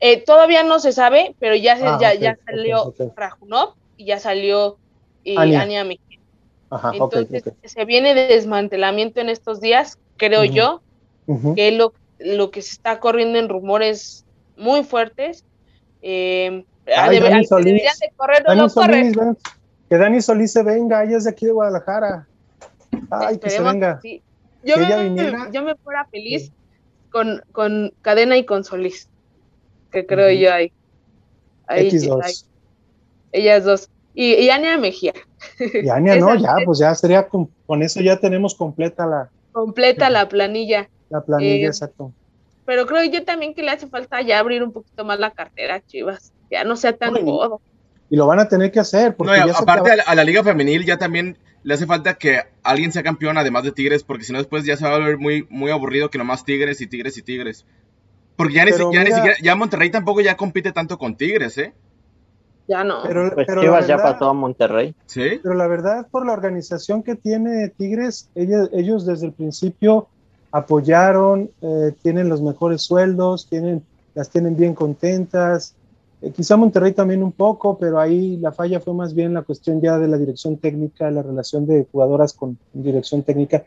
Eh, todavía no se sabe, pero ya, se, Ah, ya, ya salió ok. Rajunov y ya salió eh, Ania. Ania Mejía. Ajá, Entonces, se viene de desmantelamiento en estos días, creo yo, que lo, lo que se está corriendo en rumores muy fuertes. Eh, Ay, Dani Solís. de correr, no Dani lo corren. Solís, que Dani Solís se venga, ella es de aquí de Guadalajara. Ay, que se venga. sí. Yo, Que me, viniera. yo me fuera feliz con, con Cadena y con Solís, que creo yo ahí. ahí X2. ahí, ellas dos. Y, y Ania Mejía. Y Ania, no, ya, pues ya sería, con, con eso ya tenemos completa la, Completa la planilla. la planilla, Eh, exacto. Pero creo yo también que le hace falta ya abrir un poquito más la cartera Chivas. Ya no sea tan Bueno, y- codo. Y lo van a tener que hacer, porque No, se aparte a acaba- la, a la liga femenil ya también le hace falta que alguien sea campeón además de Tigres, porque si no después ya se va a volver muy, muy aburrido que nomás Tigres y Tigres y Tigres. Porque ya, ni, si- ya ni siquiera, ya Monterrey tampoco ya compite tanto con Tigres, ¿eh? Ya no. pero, Pues pero ya verdad- pasó a Monterrey. Sí. Pero la verdad, por la organización que tiene Tigres, ellos, ellos desde el principio apoyaron, eh, tienen los mejores sueldos, tienen, las tienen bien contentas. Eh, quizá Monterrey también un poco, pero ahí la falla fue más bien la cuestión ya de la dirección técnica, la relación de jugadoras con dirección técnica.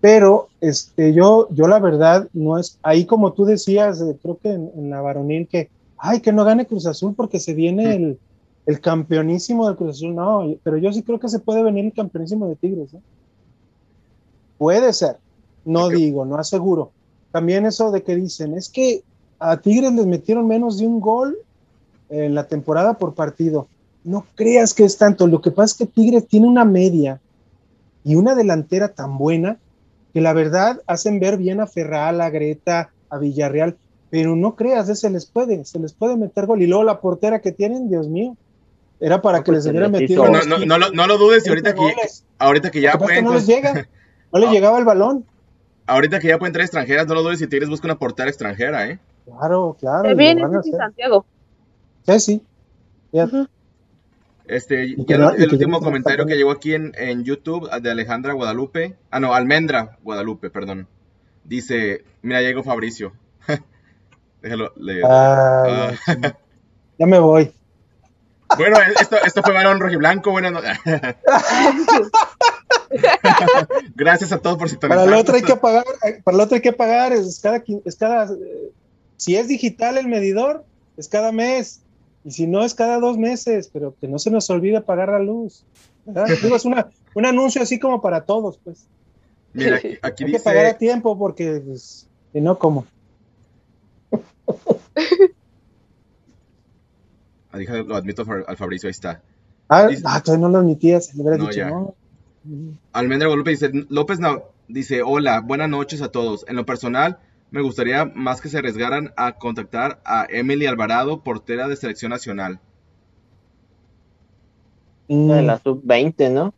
Pero este, yo, yo la verdad no es, ahí como tú decías, eh, creo que en, en la varonil, que, ay, que no gane Cruz Azul porque se viene el, el campeonísimo del Cruz Azul, no, pero yo sí creo que se puede venir el campeonísimo de Tigres. ¿eh? Puede ser, no Ok. digo, no aseguro. También eso de que dicen, es que a Tigres les metieron menos de un gol en la temporada por partido. No creas que es tanto, lo que pasa es que Tigres tiene una media y una delantera tan buena que la verdad hacen ver bien a Ferral, a Greta, a Villarreal, pero no creas, eh, se les puede, se les puede meter gol. Y luego la portera que tienen, Dios mío, era para No, que pues les hubiera metido. No, no, no, lo- no lo dudes y ahorita 15 que, ahorita que Lo ya es pueden, que no les llega, no les llegaba el balón. ahorita que ya pueden traer extranjeras, no lo dudes si Tigres busca una portera extranjera, ¿eh? Claro, claro. Ceci hacer. Santiago. Sí, sí. Este, Y ya el, no- el último comentario que llegó aquí en, en YouTube de Alejandra Guadalupe, ah no, Almendra Guadalupe, perdón. Dice, mira, llegó Fabricio. Déjalo leer. Ay, Ah. ya, me voy. Bueno, esto, esto fue Varón Rojiblanco. Buenas no- Gracias a todos por Para sintonizar. el otro hay que pagar, eh, para el otro hay que pagar, es cada, quin- es cada, eh, si es digital el medidor, es cada mes, y si no es cada dos meses, pero que no se nos olvide pagar la luz. ¿verdad? Digo, es una, un anuncio así como para todos, pues. Mira, aquí, aquí Hay que pagar a tiempo porque, pues, si no, ¿cómo? ah, lo admito al al Fabricio, ahí está. Ah, Dice- ah, todavía no lo admitías, le hubieras No, dicho, ya. no. Almendra Guadalupe dice, López no, dice, hola, buenas noches a todos. En lo personal, me gustaría más que se arriesgaran a contactar a Emily Alvarado, portera de selección nacional. Mm, De la sub-20, ¿no?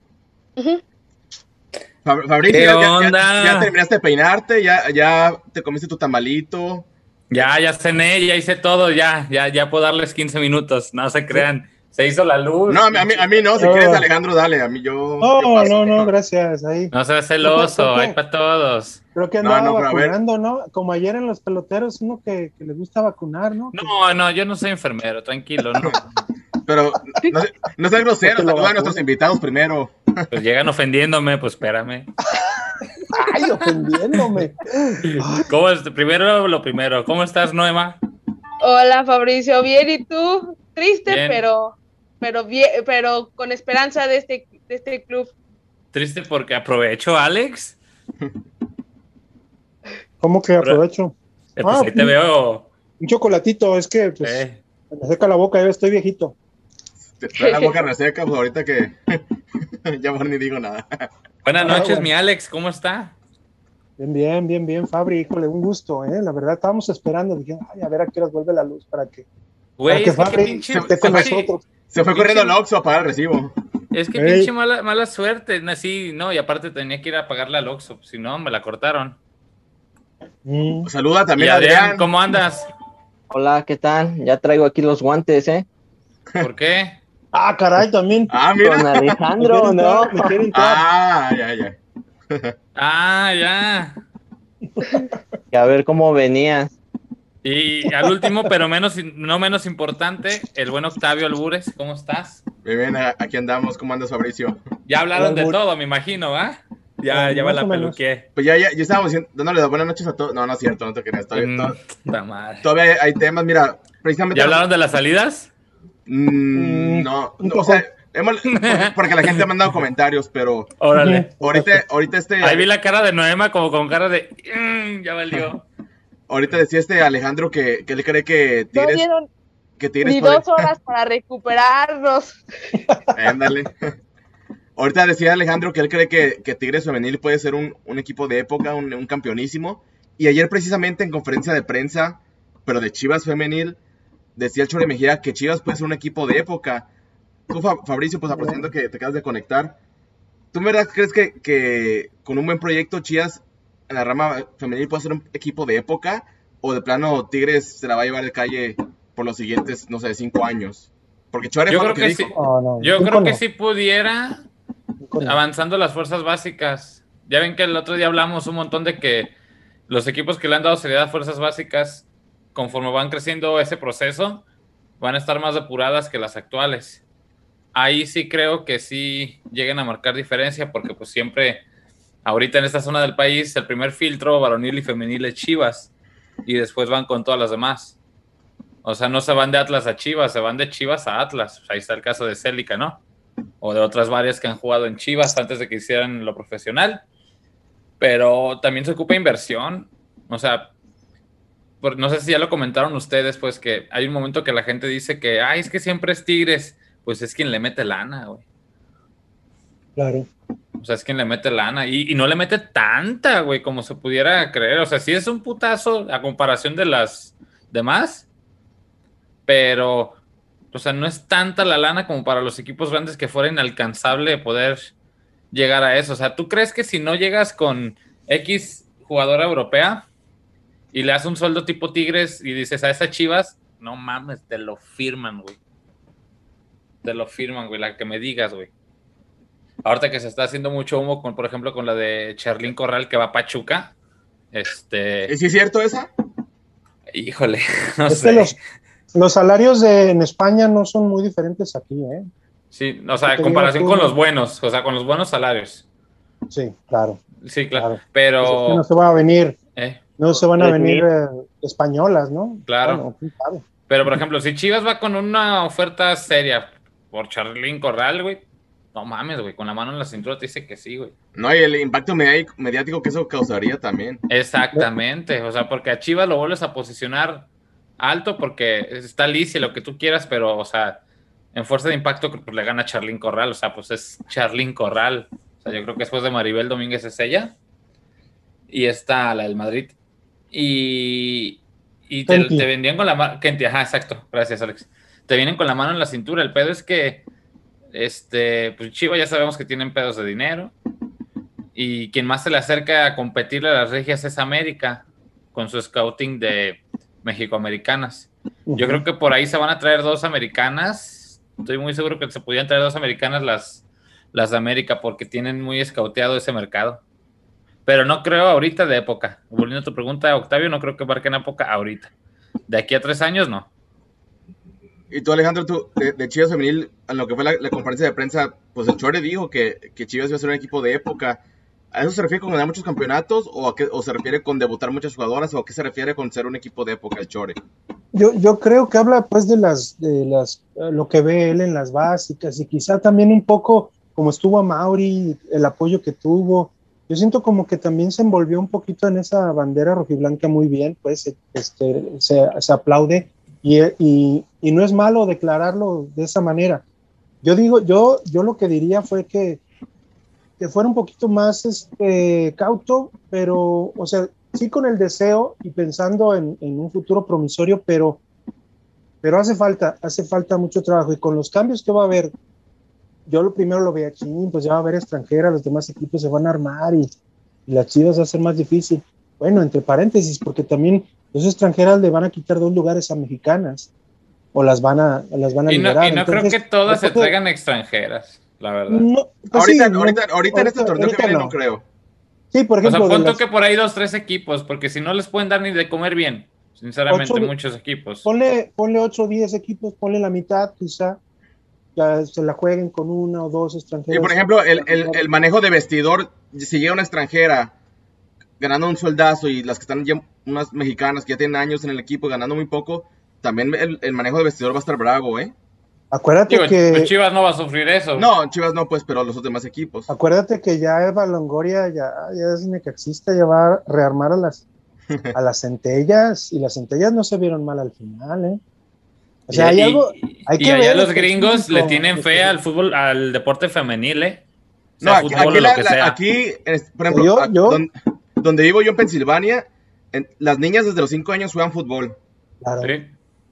Fab- Fabricio, ¿Qué ya, ya- ya terminaste de peinarte, ya, ya te comiste tu tamalito. Ya, ya cené, ya hice todo, ya, ya, ya puedo darles 15 minutos, no se crean. Se hizo la luz. No, a mí, a mí, a mí no, si No. quieres Alejandro, dale, a mí yo... No, no, no, gracias, ahí. No seas celoso, hay para todos. Creo que No, andaba no, ver. vacunando, ¿no? Como ayer en los peloteros, uno que, que le gusta vacunar, ¿no? No, no, yo no soy enfermero, tranquilo, no. Pero no, no seas grosero, saluda a nuestros invitados primero. Pues llegan ofendiéndome, pues espérame. Ay, ofendiéndome. ¿Cómo es? Primero lo primero, ¿cómo estás, Noema? Hola Fabricio, bien, ¿y tú? Triste, Bien. pero, pero bien, pero con esperanza de este, de este club. Triste porque aprovecho, Alex. ¿Cómo que aprovecho? Eh, pues Ah, ahí te veo. Un chocolatito, es que pues, eh. me seca la boca, yo estoy viejito. Te trae la boca reseca, pues ahorita que... ya mejor ni digo nada. Buenas Ah, noches, bueno. mi Alex, ¿cómo está? Bien, bien, bien, bien, Fabri, híjole, un gusto, ¿eh? La verdad, estábamos esperando, dije, ay, a ver a qué hora vuelve la luz para que, para Güey, que es que Fabri pinche, esté con nosotros. Se fue corriendo al Oxxo a pagar el recibo. es que pinche mala, mala suerte. no, Sí, no, y aparte tenía que ir a pagarle al Oxxo, si no, me la cortaron. Mm, Saluda Y también a Adrián, Adrián. ¿cómo andas? Hola, ¿qué tal? Ya traigo aquí los guantes, ¿eh? ¿Por qué? Ah, caray, también. Ah, Con mira. Me Alejandro, ¿no? Ah, ya, ya. Ah, ya. Que a ver cómo venías. Y al último, pero menos, no menos importante, el buen Octavio Albures, ¿cómo estás? Bien, bien, aquí andamos. ¿Cómo andas, Fabricio? Ya hablaron de todo, me imagino, ¿va? Ya, ya más la peluqué. Pues ya, ya, ya estábamos diciendo- dándole las buenas noches a todos. No, no es cierto, no te creas. Todavía, Mm, to- puta madre. todavía hay, temas. Mira, precisamente. ¿Ya hablaron de las salidas? Mm, Mm, no, no, o sea, hemos- porque- porque la gente ha mandado comentarios, pero Órale. ahorita, ahorita este. Ahí vi la cara de Noema como con cara de... "Mm, ya valió. Ahorita decía este Alejandro que, que él cree que No Tigres. dieron que Tigres ni puede- dos horas para recuperarnos. Ándale. Ahorita decía Alejandro que él cree que, que Tigres Femenil puede ser un, un equipo de época, un, un campeonísimo. Y ayer precisamente en conferencia de prensa, pero de Chivas Femenil, decía el Chore Mejía que Chivas puede ser un equipo de época. Tú, Fa- Fabricio, pues aprovechando que te acabas de conectar, ¿tú en verdad crees que, que con un buen proyecto Chivas en la rama femenil puede ser un equipo de época? ¿O de plano Tigres se la va a llevar de calle por los siguientes, no sé, cinco años? Porque Chore Yo creo que sí. Oh, no, Yo creo que no, sí pudiera, avanzando las fuerzas básicas. Ya ven que el otro día hablamos un montón de que los equipos que le han dado seriedad a fuerzas básicas, conforme van creciendo ese proceso, van a estar más depuradas que las actuales. Ahí sí creo que sí lleguen a marcar diferencia, porque pues siempre, ahorita en esta zona del país, el primer filtro varonil y femenil es Chivas, y después van con todas las demás. O sea, no se van de Atlas a Chivas, se van de Chivas a Atlas. Ahí está el caso de Célica, ¿no? O de otras varias que han jugado en Chivas antes de que hicieran lo profesional. Pero también se ocupa inversión. O sea, no sé si ya lo comentaron ustedes, pues que hay un momento que la gente dice que, ay, es que siempre es Tigres. Pues es quien le mete lana, güey. Claro. O sea, es quien le mete lana. Y, no le mete tanta, güey, como se pudiera creer. O sea, sí es un putazo a comparación de las demás. Pero, o sea, no es tanta la lana como para los equipos grandes que fuera inalcanzable poder llegar a eso. O sea, ¿tú crees que si no llegas con X jugadora europea y le das un sueldo tipo Tigres y dices a esa Chivas, no mames, te lo firman, güey. Te lo firman, güey, la que me digas, güey. Ahorita que se está haciendo mucho humo, con, por ejemplo, con la de Charlín Corral que va a Pachuca. Este. ¿Y si es cierto esa? Híjole, no Es sé. los, los salarios de, en España no son muy diferentes aquí, ¿eh? Sí, o sea, en comparación tú, con los buenos, o sea, con los buenos salarios. Sí, claro. Sí, claro. claro. Pues es que Pero. no se van a venir, eh, no se van a Tres venir eh, españolas, ¿no? Claro. Bueno, sabe. Pero, por ejemplo, si Chivas va con una oferta seria por Charlín Corral, güey. No mames, güey. Con la mano en la cintura te dice que sí, güey. No, y el impacto medi- mediático que eso causaría también. Exactamente. O sea, porque a Chivas lo vuelves a posicionar alto porque está Liz y lo que tú quieras, pero, o sea, en fuerza de impacto pues, le gana Charlín Corral. O sea, pues es Charlín Corral. O sea, yo creo que después de Maribel Domínguez es ella. Y está la del Madrid. Y, y te, vendían con la mano. Ajá, exacto. Gracias, Alex. Te vienen con la mano en la cintura. El pedo es que, este, pues Chivas ya sabemos que tienen pedos de dinero. Y quien más se le acerca a competirle a las regias es América, con su scouting de México-americanas. Yo creo que por ahí se van a traer dos americanas. Estoy muy seguro que se podían traer dos americanas las, las de América, porque tienen muy escauteado ese mercado. Pero no creo ahorita de época. Volviendo a tu pregunta, Octavio, no creo que marquen época ahorita. De aquí a tres años, no. Y tú, Alejandro, tú, de, Chivas Femenil, en lo que fue la, conferencia de prensa, pues el Chore dijo que, que Chivas iba a ser un equipo de época. ¿A eso se refiere con ganar muchos campeonatos o, o se refiere con debutar muchas jugadoras o a qué se refiere con ser un equipo de época el Chore? Yo, yo creo que habla pues de las, de las, eh, lo que ve él en las básicas y quizá también un poco como estuvo a Mauri, el apoyo que tuvo. Yo siento como que también se envolvió un poquito en esa bandera rojiblanca muy bien, pues este, se, se aplaude y, y, y no es malo declararlo de esa manera. Yo digo, yo, yo lo que diría fue que que fuera un poquito más este, cauto, pero, o sea, sí con el deseo y pensando en, en un futuro promisorio, pero, pero hace falta, hace falta mucho trabajo. Y con los cambios que va a haber, yo lo primero lo veía aquí, pues ya va a haber extranjera, los demás equipos se van a armar y, y las chivas va a ser más difícil. Bueno, entre paréntesis, porque también los extranjeras le van a quitar dos lugares a mexicanas o las van a, las van a Y no, liberar. y no creo Entonces, que todas se traigan extranjeras, la verdad. No, pues ahorita, sí, no, ahorita, ahorita en este torneo que ahorita viene no. no creo. Sí, por O sea, ejemplo, tú las- que por ahí dos, tres equipos, porque si no les pueden dar ni de comer bien, sinceramente, Ocho- muchos equipos. ponle, ponle 8 o 10 equipos, ponle la mitad quizá, ya se la jueguen con una o dos Y extranjeros. por ejemplo, el, el, el manejo de vestidor, si llega una extranjera ganando un sueldazo y las que están ya unas mexicanas que ya tienen años en el equipo ganando muy poco, también el, el manejo de vestidor va a estar bravo, ¿eh? Acuérdate Digo, que... Chivas no va a sufrir eso. No, Chivas no, pues, pero los demás equipos. Acuérdate que ya Eva Longoria ya, ya es necaxista, ya va a rearmar a las, a las centellas y las centellas no se vieron mal al final, ¿eh? O sea, y, hay algo, y- hay y que allá ver los gringos le tienen fe específico. al fútbol, al deporte femenil, ¿eh? No, Sea aquí, fútbol aquí la- que la- sea. aquí, por ejemplo, Yo- donde vivo yo en Pensilvania, en- las niñas desde los 5 años juegan fútbol. claro, Sí.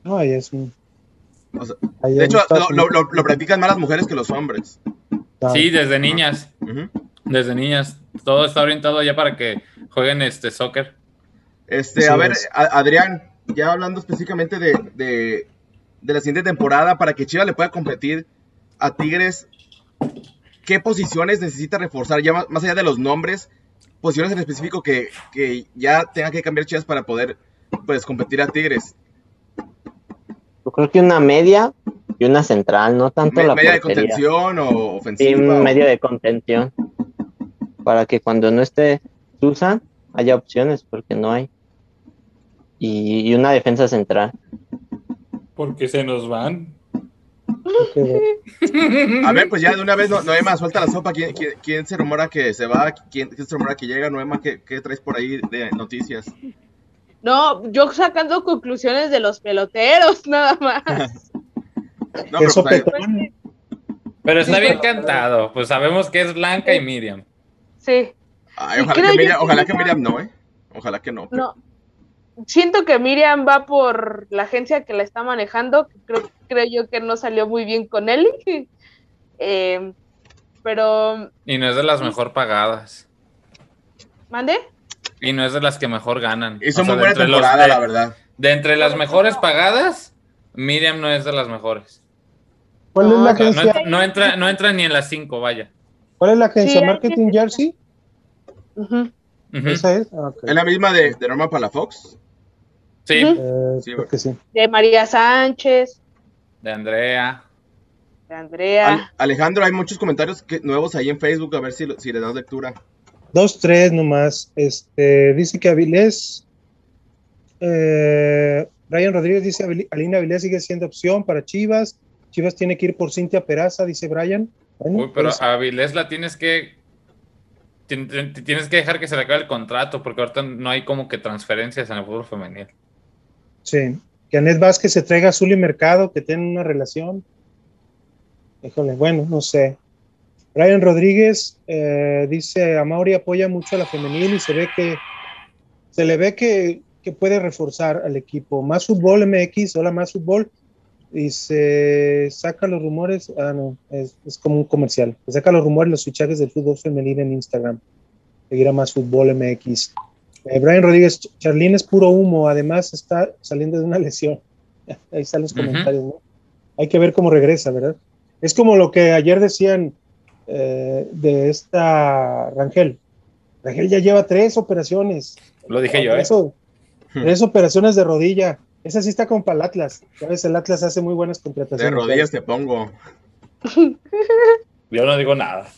no, ahí es un- O sea, ahí de hecho, lo, lo- Unidos, lo- lo practican más las mujeres que los hombres. claro. Sí, desde niñas, desde niñas. Todo está orientado ya para que jueguen este soccer. Este, Sí a ver, a- Adrián, ya hablando específicamente de, de, de la siguiente temporada, para que Chivas le pueda competir a Tigres, ¿qué posiciones necesita reforzar? Ya más, más allá de los nombres, posiciones en específico que, que ya tenga que cambiar Chivas para poder pues competir a Tigres. Yo creo que una media y una central, no tanto Me- la media de contención o Sí, ofensiva. o- medio de contención. Para que cuando no esté Susan haya opciones, porque no hay. Y, y una defensa central. Porque se nos van. Que. A ver, pues ya de una vez, no, Noema, suelta la sopa. ¿Quién, quién, quién se rumora que se va? ¿Quién, quién se rumora que llega? Noema, ¿qué, qué traes por ahí de noticias? No, yo sacando conclusiones de los peloteros, nada más. No, pero pues ahí-. Pero está bien cantado. Pues sabemos que es Blanca y Miriam. Sí, Ay, ojalá, que Miriam, que ojalá que Miriam- Miriam no, ¿eh? Ojalá que no. no. Siento que Miriam va por la agencia que la está manejando. que Creo, creo yo que no salió muy bien con él. Eh, pero, Y no es de las mejor pagadas. ¿mande? Y no es de las que mejor ganan. Hizo O sea, muy de buena los- temporada, de- la verdad. De entre las mejores pagadas, Miriam no es de las mejores. ¿Cuál es No, la O sea, no, agencia? entra, no entra, no entra ni en las cinco, vaya. ¿Cuál es la agencia? Sí, ¿Marketing que- Jersey? ¿Esa es? Ah. Es la misma de, de Norma Palafox. Sí, Ujú. Eh, Sí, creo que sí. De María Sánchez, de Andrea. de Andrea. Al- Alejandro, hay muchos comentarios que- nuevos ahí en Facebook, a ver si, lo- si le das lectura. Dos, tres nomás. Este, dice que Avilés, eh, Brian Rodríguez dice, "Avil- Alina Avilés sigue siendo opción para Chivas. Chivas tiene que ir por Cintia Peraza, dice Brian. Bueno, Uy, pero pues, a Avilés la tienes que. tien- tien- Tienes que dejar que se le acabe el contrato, porque ahorita no hay como que transferencias en el fútbol femenil. sí. Que Anet Vázquez se traiga a Zuli Mercado, que tienen una relación. Híjole, bueno, no sé. Brian Rodríguez eh, dice, a apoya mucho a la femenil y se ve que se le ve que, que puede reforzar al equipo. Más fútbol MX, hola, más fútbol. Y se saca los rumores, ah, no, es, es como un comercial. Se saca los rumores, los fichajes del fútbol femenil en Instagram. Seguirá más fútbol MX. Eh, Brian Rodríguez, Ch- Charlín es puro humo, además está saliendo de una lesión. Ahí están los comentarios, ¿no? Hay que ver cómo regresa, ¿verdad? Es como lo que ayer decían eh, de esta Rangel. Rangel ya lleva tres operaciones. Lo dije yo, ¿eh? Eso, tres operaciones de rodilla. Esa sí está con para el Atlas. Sabes, el Atlas hace muy buenas De contrataciones. rodillas te pongo. Yo no digo nada.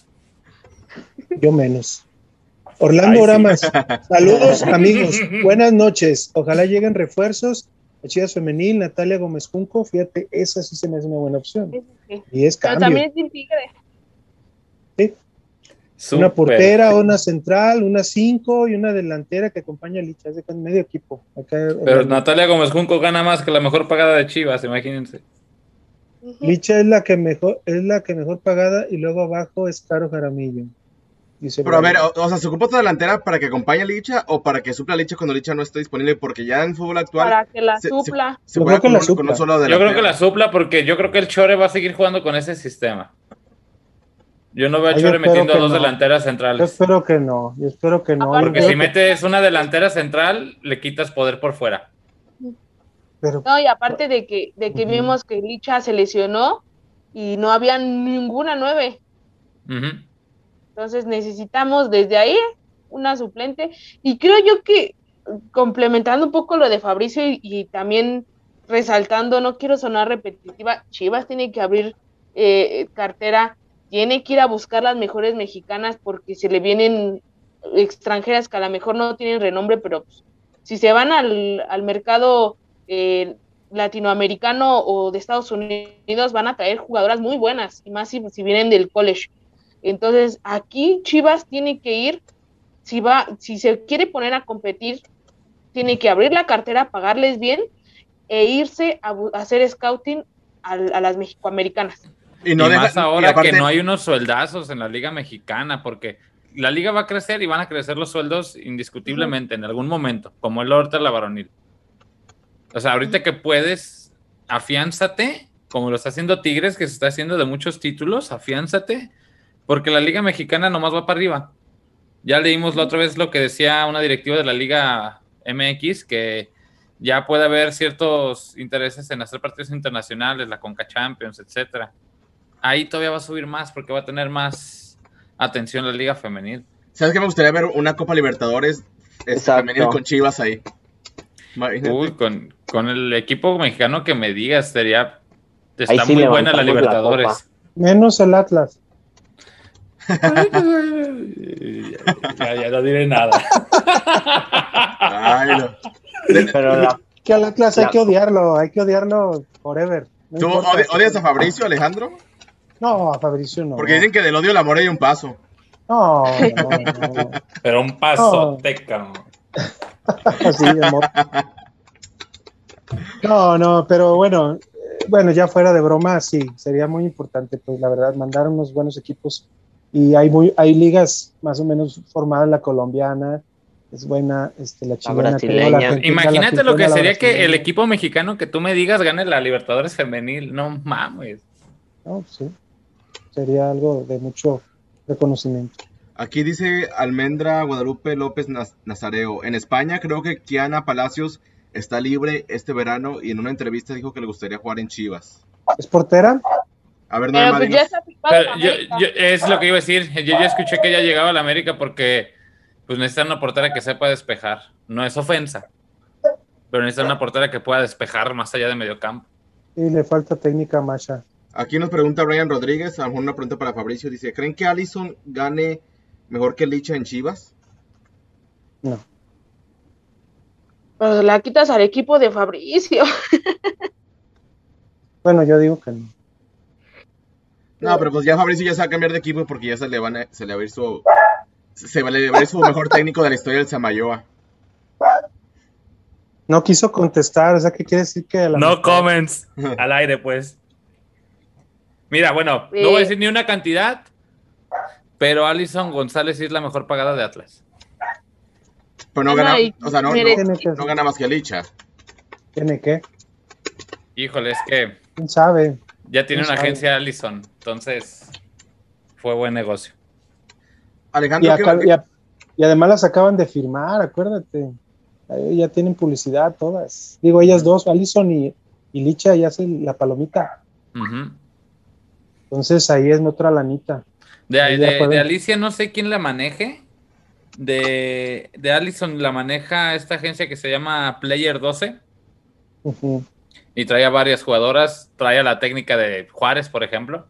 Yo menos. Orlando Ay, sí. Saludos amigos, buenas noches. Ojalá lleguen refuerzos. A Chivas Femenil, Natalia Gómez Junco, fíjate, esa sí se me hace una buena opción. Sí, sí, sí. Y es Pero cambio. también sin tigre. Una Súper. portera, una central, una cinco y una delantera que acompaña a Licha, es de medio equipo. Acá, Pero Natalia Gómez Junco gana más que la mejor pagada de Chivas, imagínense. Licha es la que mejor, es la que mejor pagada y luego abajo es Caro Jaramillo. Y se Pero a ver, o, o sea, ¿se ocupa otra delantera para que acompañe a Licha o para que supla a Licha cuando Licha no esté disponible? Porque ya en fútbol actual Para que la se- supla. se Yo creo que con, la un- con supla. un solo Yo creo que la supla porque yo creo que el Chore va a seguir jugando con ese sistema. Yo no veo a Ah, yo Chore metiendo dos no. delanteras Yo centrales. espero que no, yo espero que no. Yo Porque si que- metes una delantera central, le quitas poder por fuera. pero No, y aparte de que, de que vimos que Licha se lesionó y no había ninguna nueve. Ujú. Entonces necesitamos desde ahí una suplente. Y creo yo que complementando un poco lo de Fabricio y, también resaltando, no quiero sonar repetitiva, Chivas tiene que abrir eh, cartera, tiene que ir a buscar las mejores mexicanas porque se le vienen extranjeras que a lo mejor no tienen renombre, pero pues, si se van al, al mercado eh, latinoamericano o de Estados Unidos, van a traer jugadoras muy buenas, y más si, si vienen del college. Entonces, aquí Chivas tiene que ir, si va, si se quiere poner a competir, tiene que abrir la cartera, pagarles bien e irse a, hacer scouting a, las mexicoamericanas. Y no y deja- más y ahora aparte- que no hay unos sueldazos en la liga mexicana, porque la liga va a crecer y van a crecer los sueldos indiscutiblemente en algún momento, como el ahorita la varonil. O sea, ahorita que puedes, afiánzate, como lo está haciendo Tigres, que se está haciendo de muchos títulos, afiánzate, porque la liga mexicana nomás va para arriba. Ya leímos la otra vez lo que decía una directiva de la liga MX, que ya puede haber ciertos intereses en hacer partidos internacionales, la Conca Champions, etcétera. Ahí todavía va a subir más porque va a tener más atención la liga femenil. ¿Sabes qué? Me gustaría ver una Copa Libertadores este, femenil con Chivas ahí. Imagínate. Uy, con, con el equipo mexicano que me digas, sería está sí muy buena la Libertadores. menos el Atlas. Ya, ya no diré nada. Ay, no. Pero la, Que al Atlas hay La- que odiarlo, hay que odiarlo forever. No ¿Tú odi- odias a Fabricio, Alejandro? No, a Fabricio no. Porque dicen que del odio al amor hay un paso. No, no. Pero un. Así, amor. No, no, pero bueno, eh, bueno, ya fuera de broma, sí, sería muy importante, pues la verdad, mandar unos buenos equipos. Y hay muy, hay ligas más o menos formadas, la colombiana, es buena, este, la chilena, brasileña. creo, la argentina, la Imagínate lo que sería que el equipo mexicano que tú me digas gane la Libertadores femenil. No mames. No, sí, sería algo de mucho reconocimiento. Aquí dice Almendra Guadalupe López Naz- Nazareo. En España creo que Kiana Palacios está libre este verano y en una entrevista dijo que le gustaría jugar en Chivas. ¿Es portera? A ver, Pero Noema, pues ya Pero yo, yo- es lo que iba a decir. Yo ya escuché que ya llegaba a la América porque pues necesitan una portera que sepa despejar. No es ofensa, pero necesitan una portera que pueda despejar más allá de medio campo. Y le falta técnica a Masha. Aquí nos pregunta Brian Rodríguez, a lo mejor una pregunta para Fabricio. Dice, ¿creen que Allison gane mejor que Licha en Chivas? No. Pero la quitas al equipo de Fabricio. Bueno, yo digo que no. No, pero pues ya Fabricio ya se va a cambiar de equipo porque ya se le, van a- se le va a ir su... Se va a ir su mejor técnico de la historia del Samayoa. No quiso contestar, o sea, ¿qué quiere decir que la No mitad- comments al aire, pues. Mira, bueno, no voy a decir ni una cantidad, pero Alison González sí es la mejor pagada de Atlas. Pero no No, gana, o sea, no gana más que Licha. ¿Tiene qué? Híjole, es que ¿Quién sabe? Ya tiene No una agencia Allison, entonces fue buen negocio. Y, Alejandro, acá- ¿qué- y a- y además las acaban de firmar, acuérdate. Ahí ya tienen publicidad todas. Digo, ellas dos, Alison y, y Licha, ya hacen la palomita. Entonces ahí es otra lanita. De, de- Alicia no sé quién la maneje. De, de Allison la maneja esta agencia que se llama Player 12 Ujú. Y trae a varias jugadoras. Trae a la técnica de Juárez, por ejemplo.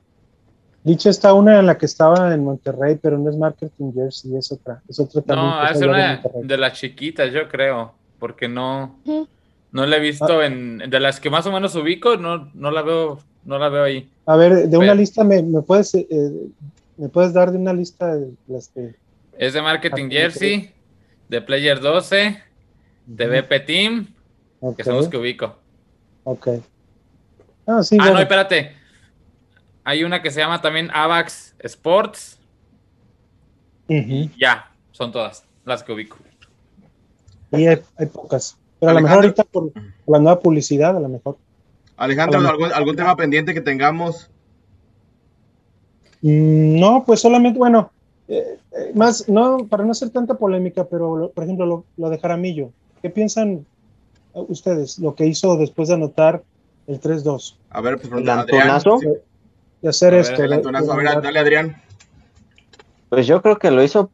Licha está una en la que estaba en Monterrey, pero no es Marketing Jersey, es otra. Es otra también. No, es de una de las chiquitas, yo creo, porque no, no la he visto Ah. en de las que más o menos ubico, no, no la veo, no la veo ahí. A ver, de una Pero- lista, ¿me, me puedes eh, me puedes dar de una lista de las que... Es de Marketing Ah, Jersey, de Player 12, de BP Team, que son los que ubico. Ok. Ah, sí, Ah, bueno. no, espérate. Hay una que se llama también Avax Sports. Ujú. Ya, son todas las que ubico. Y hay, hay pocas. Pero a lo mejor ahorita por, por la nueva publicidad, a lo mejor. Alejandro, ¿algún, algún tema pendiente que tengamos? Mm, No, pues solamente, bueno, eh, eh, más, no, para no hacer tanta polémica, pero lo- por ejemplo, lo, lo de Jaramillo, ¿qué piensan ustedes? Lo que hizo después de anotar el 3-2, A ver, pues ¿El Adrián. Antonazo? Sí, de hacer A ver, esto. el de- Antonazo. de A ver, dale, Adrián. Pues yo creo que lo hizo,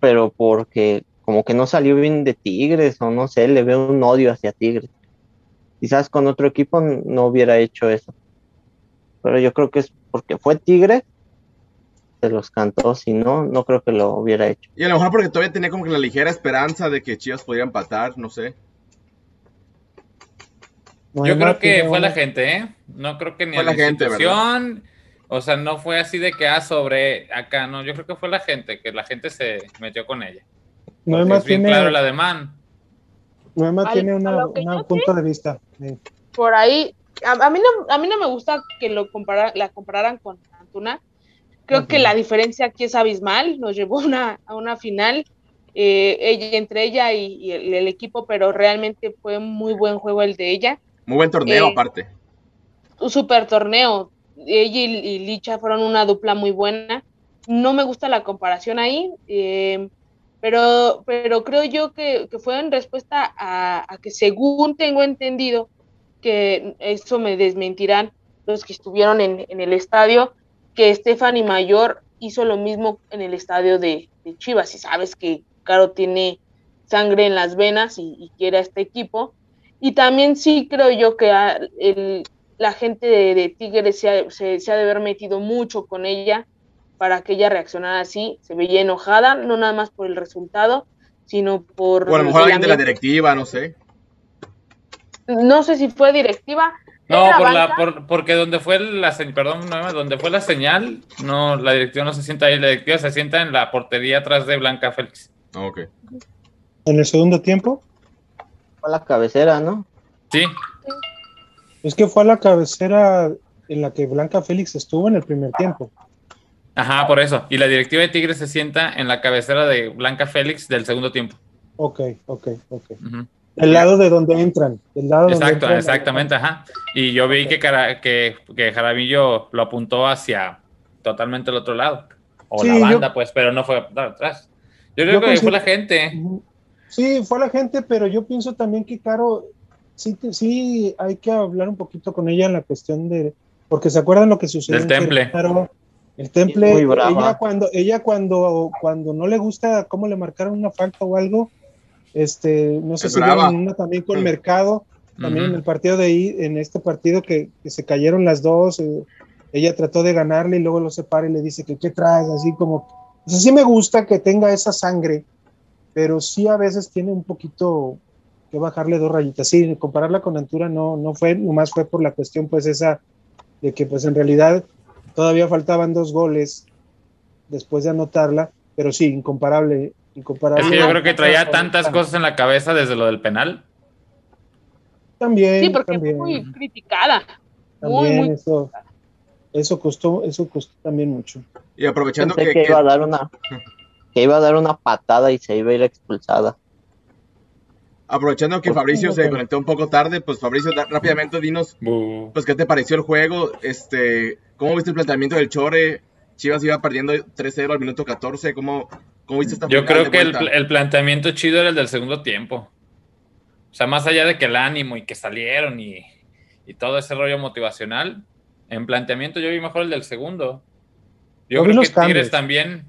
pero porque como que no salió bien de Tigres, o no sé, le veo un odio hacia Tigres. Quizás con otro equipo no hubiera hecho eso. Pero yo creo que es porque fue Tigre, se los cantó, si no, no creo que lo hubiera hecho. Y a lo mejor porque todavía tenía como que la ligera esperanza de que Chivas pudiera empatar, no sé. No, Yo creo que fue la gente, ¿eh? No creo que ni Fue a la, la gente, institución, o sea, no fue así de que, ah, sobre acá, no, yo creo que fue la gente, que la gente se metió con ella. No, es bien tiene, claro el ademán. Noema Al- tiene yo punto de vista. Sí. por ahí, a, a mí no, a mí no me gusta que lo compara, la compararan con Antuna. Creo que la diferencia aquí es abismal, nos llevó a una, a una final, eh, ella, entre ella y, y el, el equipo, pero realmente fue un muy buen juego el de ella. Muy buen torneo, Eh, aparte. Un super torneo. Ella y, y Licha fueron una dupla muy buena. No me gusta la comparación ahí, eh, pero, pero creo yo que, que fue en respuesta a, a que según tengo entendido, que eso me desmentirán los que estuvieron en, en el estadio, que Stephanie Mayor hizo lo mismo en el estadio de, de Chivas. Y sabes que Caro tiene sangre en las venas y, y quiere a este equipo. Y también sí creo yo que a- el- la gente de, de Tigres se ha, se- se ha de haber metido mucho con ella para que ella reaccionara así. Se veía enojada, no nada más por el resultado, sino por... O a lo mejor alguien de la directiva, no sé. No sé si fue directiva. No, por la, por, porque donde fue la señal, perdón, Noema, donde fue la señal, no, la directiva no se sienta ahí, la directiva se sienta en la portería atrás de Blanca Félix. Ah, Ok. En el segundo tiempo, Fue la cabecera, ¿no? Sí, es que fue a la cabecera en la que Blanca Félix estuvo en el primer tiempo. ajá, por eso. Y la directiva de Tigres se sienta en la cabecera de Blanca Félix del segundo tiempo. Ok, ok, ok. El lado de donde entran. El lado donde Exacto, entran- exactamente, ajá. Y yo vi que, Cara- que, que Jaramillo lo apuntó hacia totalmente el otro lado. O Sí, la yo- banda, pues, pero no fue atrás. Yo creo Yo que fue la gente. Ujú. Sí, fue la gente, pero yo pienso también que Caro, sí, te- sí hay que hablar un poquito con ella en la cuestión de, porque se acuerdan lo que sucedió en temple. Querétaro? el temple, Muy brava. ella cuando, ella cuando, cuando no le gusta cómo le marcaron una falta o algo, este, no sé Es si vieron una también con Mm. Mercado, también en el partido de ahí, en este partido que, que se cayeron las dos, eh, ella trató de ganarle y luego lo separa y le dice que qué traes, así como, o sea, sí me gusta que tenga esa sangre, pero sí a veces tiene un poquito que bajarle dos rayitas. Sí, compararla con Antura no, no fue, nomás fue por la cuestión pues esa de que pues en realidad todavía faltaban dos goles después de anotarla, pero sí, incomparable, incomparable. Es que yo creo que traía tantas cosas en la cabeza desde lo del penal. También, Sí, porque también, fue muy criticada. Muy, también muy eso, eso costó, eso costó también mucho. Y aprovechando Pensé que, que que- iba a dar una que iba a dar una patada y se iba a ir expulsada. aprovechando que ¿Por qué Fabricio se conectó un poco tarde, pues Fabricio, da- rápidamente dinos, pues qué te pareció el juego, este, cómo viste el planteamiento del Chore, Chivas iba perdiendo 3-0 al minuto 14, cómo, cómo viste esta Yo creo que el, planteamiento chido era el del segundo tiempo. O sea, más allá de que el ánimo y que salieron y, y todo ese rollo motivacional, en planteamiento yo vi mejor el del segundo. Yo creo los que Tigres cambios. también.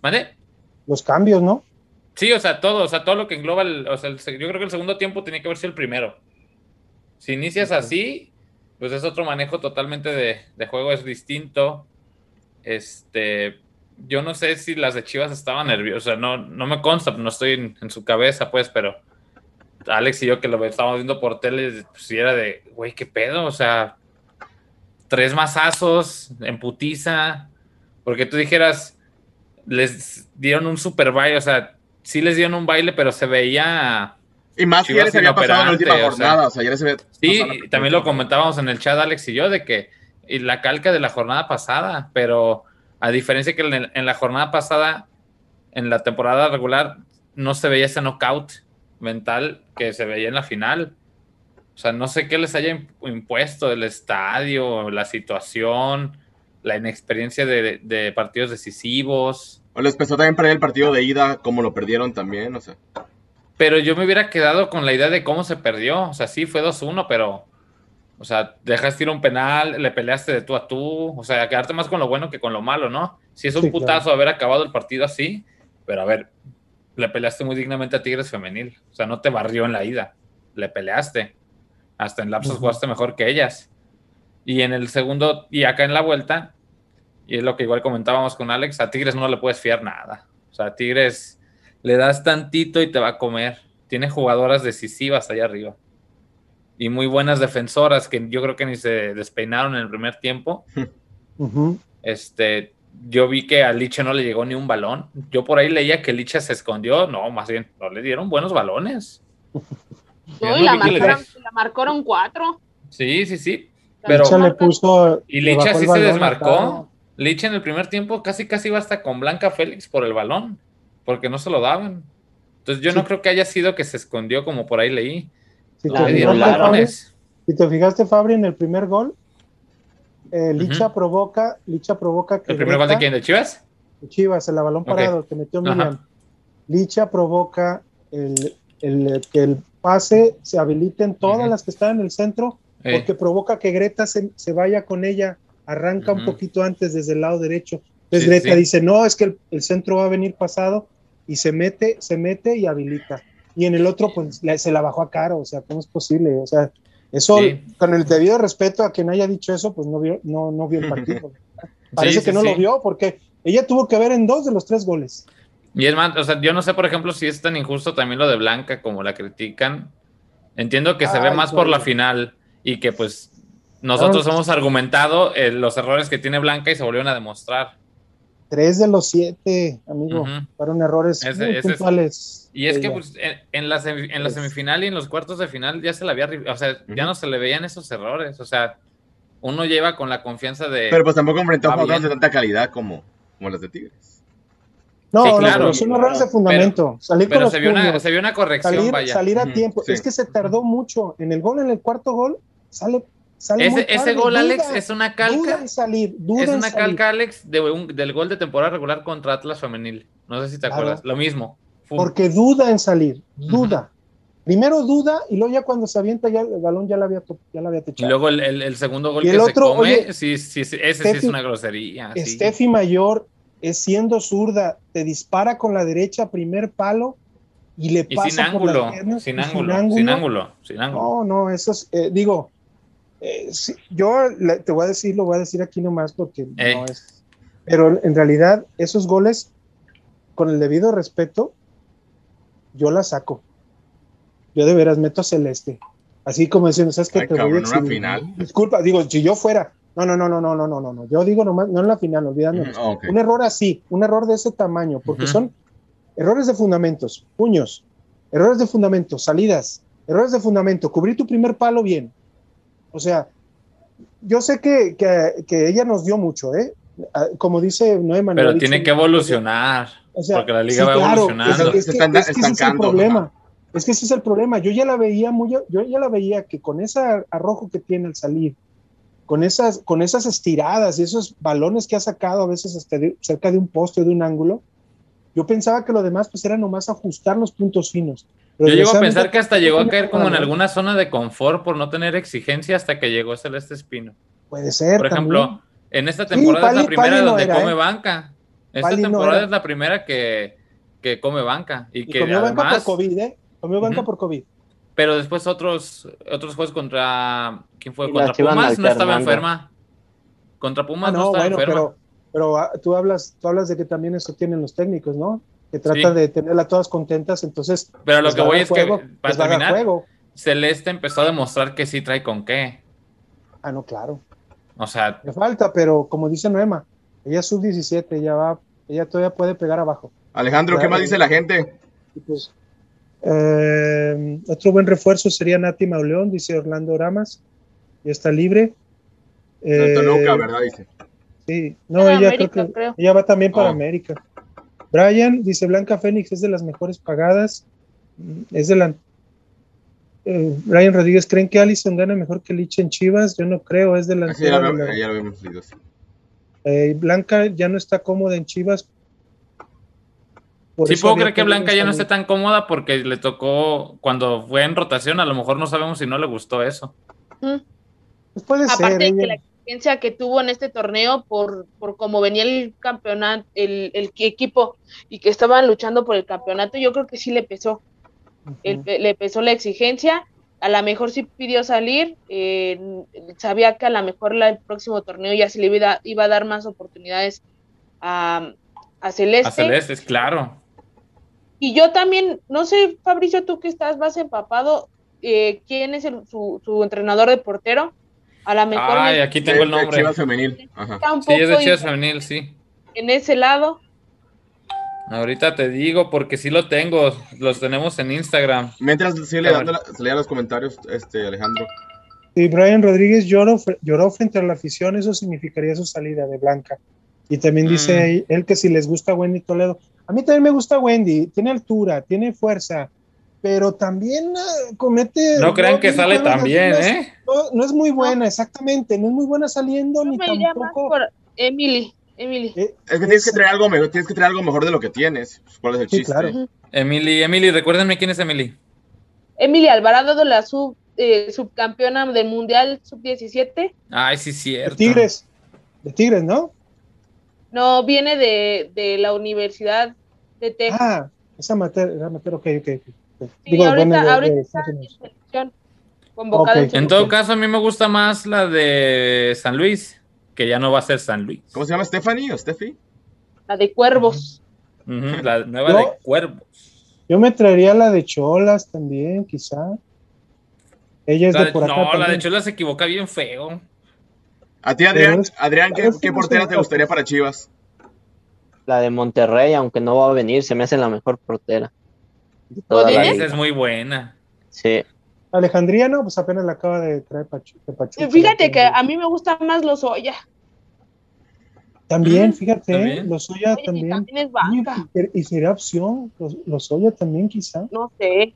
¿Vale? Los cambios, ¿no? Sí, o sea, todo, o sea, todo lo que engloba el, o sea, el yo creo que el segundo tiempo tenía que haber sido el primero. Si inicias así, pues es otro manejo totalmente de, de juego, es distinto. Este, yo no sé si las de Chivas estaban nerviosas, no, no me consta, no estoy en, en su cabeza, pues, pero Alex y yo que lo estábamos viendo por tele, pues era de, güey, qué pedo, o sea, tres mazazos en putiza, porque tú dijeras, les dieron un super baile, o sea, sí les dieron un baile, pero se veía... Y más que ya Chivas les había pasado en la última inoperante, o sea, jornada, o sea, ya les había Sí, la- también lo comentábamos en el chat, Alex y yo, de que y la calca de la jornada pasada, pero a diferencia que en la jornada pasada en la temporada regular no se veía ese knockout mental que se veía en la final. O sea, no sé qué les haya impuesto el estadio, la situación, la inexperiencia de, partidos decisivos. O les pesó también perder el partido de ida, como lo perdieron también, o sea. Pero yo me hubiera quedado con la idea de cómo se perdió. O sea, sí fue 2-1, pero. O sea, dejaste ir un penal, le peleaste de tú a tú. O sea, quedarte más con lo bueno que con lo malo, ¿no? Si es un putazo haber acabado el partido así, pero a ver, le peleaste muy dignamente a Tigres Femenil. O sea, no te barrió en la ida. Le peleaste. Hasta en lapsos jugaste mejor que ellas. Y en el segundo, y acá en la vuelta, y es lo que igual comentábamos con Alex, a Tigres no le puedes fiar nada. O sea, a Tigres le das tantito y te va a comer. Tiene jugadoras decisivas allá arriba. Y muy buenas defensoras que yo creo que ni se despeinaron en el primer tiempo. Este, yo vi que a Licha no le llegó ni un balón. Yo por ahí leía que Licha se escondió. No, más bien, no le dieron buenos balones. No, y la marcaron, cuatro. Sí, sí, sí. Pero, le puso, y Licha sí se desmarcó. Licha en el primer tiempo casi casi iba hasta con Blanca Félix por el balón, porque no se lo daban. Entonces yo no creo que haya sido que se escondió como por ahí leí. Si te, fijaste, si te fijaste, Fabri, en el primer gol, eh, Licha provoca, Licha provoca que. ¿El primer gol de quién? ¿De Chivas? De Chivas, el balón parado que metió Miriam. Licha provoca el, el, que el pase se habiliten todas las que están en el centro, porque provoca que Greta se, se, vaya con ella, arranca un poquito antes desde el lado derecho. Entonces Greta dice, no, es que el, centro va a venir pasado y se mete, se mete y habilita. Y en el otro, pues se la bajó a Caro, o sea, ¿cómo es posible? O sea, eso, con el debido respeto a quien haya dicho eso, pues no vio, no, no vio el partido. Parece que no lo vio porque ella tuvo que ver en dos de los tres goles. Y es más, o sea, yo no sé, por ejemplo, si es tan injusto también lo de Blanca como la critican. Entiendo que se ve más por la final y que pues nosotros hemos argumentado eh, los errores que tiene Blanca y se volvieron a demostrar. Tres de los siete, amigo, fueron errores muy puntuales. Y es que pues, en, la semifinal y en los cuartos de final ya se la había, o sea, ya no se le veían esos errores. O sea, uno lleva con la confianza de. Pero pues tampoco enfrentó a jugadores de tanta calidad como, como las de Tigres. No, claro, no, son errores de fundamento. salir pero se, vio una, se, vio una, corrección, salir, vaya. Salir a tiempo. Es que se tardó mucho. En el gol, en el cuarto gol, sale ese, gol, Alex, es una calca. salir, es una calca, Alex, del gol de temporada regular contra Atlas Femenil. No sé si te acuerdas. Lo mismo. Porque duda en salir, duda. Primero duda y luego ya cuando se avienta ya el balón ya la había, ya la había techado. Y luego el, segundo gol que se come, sí, sí, ese sí es una grosería. Steffi Mayor es siendo zurda, te dispara con la derecha, primer palo, y le pasa sin ángulo, sin, ángulo, sin ángulo, sin ángulo, No, no, eso es, eh, digo, eh, yo te voy a decir, lo voy a decir aquí nomás porque no es. Pero en realidad, esos goles, con el debido respeto, yo la saco. Yo de veras meto a Celeste. Así como diciendo, ¿sabes qué? te voy a final. Disculpa, digo, si yo fuera. No, no, no, no, no, no, no, no. Yo digo nomás, no en la final, olvídame. Un error así, un error de ese tamaño, porque son errores de fundamentos, puños, errores de fundamentos, salidas, errores de fundamento, cubrir tu primer palo bien, o sea, yo sé que, que, ella nos dio mucho, ¿eh? Ah, como dice Noé Manuel. Pero tiene que evolucionar. porque la liga va evolucionando. Es, que, ese es el problema. Es que ese es el problema. Yo ya la veía muy, yo ya la veía que con ese arrojo que tiene al salir, con esas, con esas estiradas y esos balones que ha sacado a veces hasta cerca de un poste o de un ángulo, yo pensaba que lo demás pues era nomás ajustar los puntos finos. Yo llego a pensar que hasta llegó a caer como en alguna zona de confort por no tener exigencia hasta que llegó Celeste Espino. Puede ser. Por ejemplo, en esta temporada es la primera donde come ¿eh? banca. Esta temporada es la primera que, que come banca. Y, que comió banca por COVID, ¿eh? Comió banca por COVID. Pero después otros, otros juegos contra. ¿Quién fue? Contra Pumas no estaba enferma. Contra Pumas ah, no, estaba enferma. Pero, pero ah, tú, hablas, tú hablas de que también eso tienen los técnicos, ¿no? Que trata de tenerla todas contentas, entonces... Pero lo que voy es que, para terminar, Celeste empezó a demostrar que sí trae con qué. Ah, no, claro. O sea... Le falta, pero como dice Noema, ella es sub-17, ella va, ella todavía puede pegar abajo. Alejandro, ¿qué más dice la gente? Pues, eh, otro buen refuerzo sería Nati Mauleón, dice Orlando Ramas, ya está libre. Eh, ¿verdad? Dice. Sí, no, ella creo que ella va también para oh. América. Brian dice Blanca Fénix es de las mejores pagadas. Es de la. Eh, Brian Rodríguez, ¿creen que Allison gana mejor que Lich en Chivas? Yo no creo, es de la. Así ya, lo, ya lo habíamos leído. sí. Eh, Blanca ya no está cómoda en Chivas. Por Sí puedo creer que Blanca ya no esté tan cómoda porque le tocó cuando fue en rotación, a lo mejor no sabemos si no le gustó eso. Mm. Pues puede Aparte ser. de que ella- la exigencia que tuvo en este torneo por, por cómo venía el campeonato, el, el equipo y que estaban luchando por el campeonato, yo creo que sí le pesó. El- le pesó la exigencia. A lo mejor sí pidió salir. eh, sabía que a lo mejor la- el próximo torneo ya se le iba, a- iba a dar más oportunidades a, a Celeste. A Celeste, es claro. Y yo también, no sé, Fabricio, tú que estás más empapado, eh, ¿quién es el- su, su entrenador de portero? A lo mejor Ay, aquí tengo el nombre. Chivas femenil. Ajá. Sí, es de Chivas Femenil, sí. en ese lado. Ahorita te digo porque sí lo tengo. Los tenemos en Instagram. Mientras sigue A dando la- lea los comentarios, este Alejandro. Si Brian Rodríguez lloró, lloró frente a la afición, eso significaría su salida de Blanca. Y también Mm. dice él que si les gusta Wendy Toledo. A mí también me gusta Wendy, tiene altura, tiene fuerza, pero también ah, comete. No crean que sale tan bien, no es- ¿eh? No, no es muy buena, exactamente, no es muy buena saliendo, Yo ni me tampoco. por Emily. Emily. eh, Es que tienes es- que traer algo mejor, tienes que traer algo mejor de lo que tienes. Pues, ¿Cuál es el Sí, chiste? claro. Emily, Emily, recuérdenme quién es Emily. Emily Alvarado de la sub, eh, subcampeona del Mundial Sub-17. Ay, sí, de cierto. Tigres, de Tigres, ¿no? No, viene de, de la Universidad de Texas. Ah, esa materia, esa materia, ok, ok. Ok. Sí, Digo, ahorita, bueno, de- ahorita de está Estados en Unidos. selección, convocada Ok. en En todo caso, a mí me gusta más la de San Luis, que ya no va a ser San Luis. ¿Cómo se llama Stephanie o Steffi? La de Cuervos. La nueva Yo- de Cuervos. Yo me traería la de Cholas también, quizá. Ella es La de de- por acá. no, la de también. Chola se equivoca bien feo. A ti, Adrián, es- Adrián ¿qué, portera te gustaría para Chivas? La de Monterrey, aunque no va a venir, se me hace la mejor portera. Es muy buena. Sí. Alejandría, no, pues apenas la acaba de traer Pachuca. Eh, Fíjate que a mí me gusta más los Oya. También, Mm, fíjate, también. los Oya Oye, y también. también es banca. Y, y sería opción, los, los Oya también, quizá. No sé.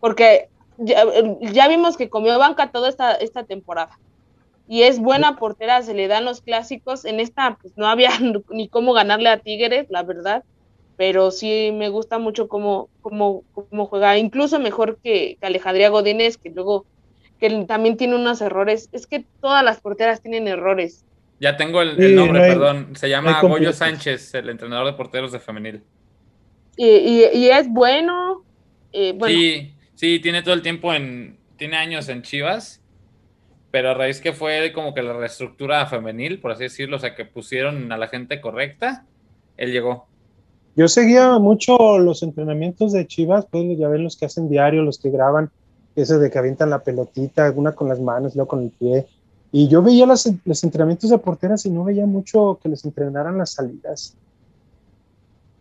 Porque ya, ya vimos que comió banca toda esta, esta temporada. Y es buena portera, se le dan los clásicos. En esta, pues no había ni cómo ganarle a Tigres, la verdad. Pero sí me gusta mucho cómo, cómo, cómo juega, incluso mejor que, que Alejandría Godínez, que luego que también tiene unos errores. Es que todas las porteras tienen errores. Ya tengo el, nombre, no hay- perdón. Se no llama hay Goyo. Sánchez, el entrenador de porteros de femenil. Y, y, y es bueno. eh, bueno, Sí, sí, tiene todo el tiempo en. Tiene años en Chivas, pero a raíz que fue como que la reestructura femenil, por así decirlo, o sea, que pusieron a la gente correcta, él llegó. Yo seguía mucho los entrenamientos de Chivas, pues ya ven los que hacen diario, los que graban, ese de que avientan la pelotita, una con las manos, luego con el pie. Y yo veía los, los entrenamientos de porteras y no veía mucho que les entrenaran las salidas.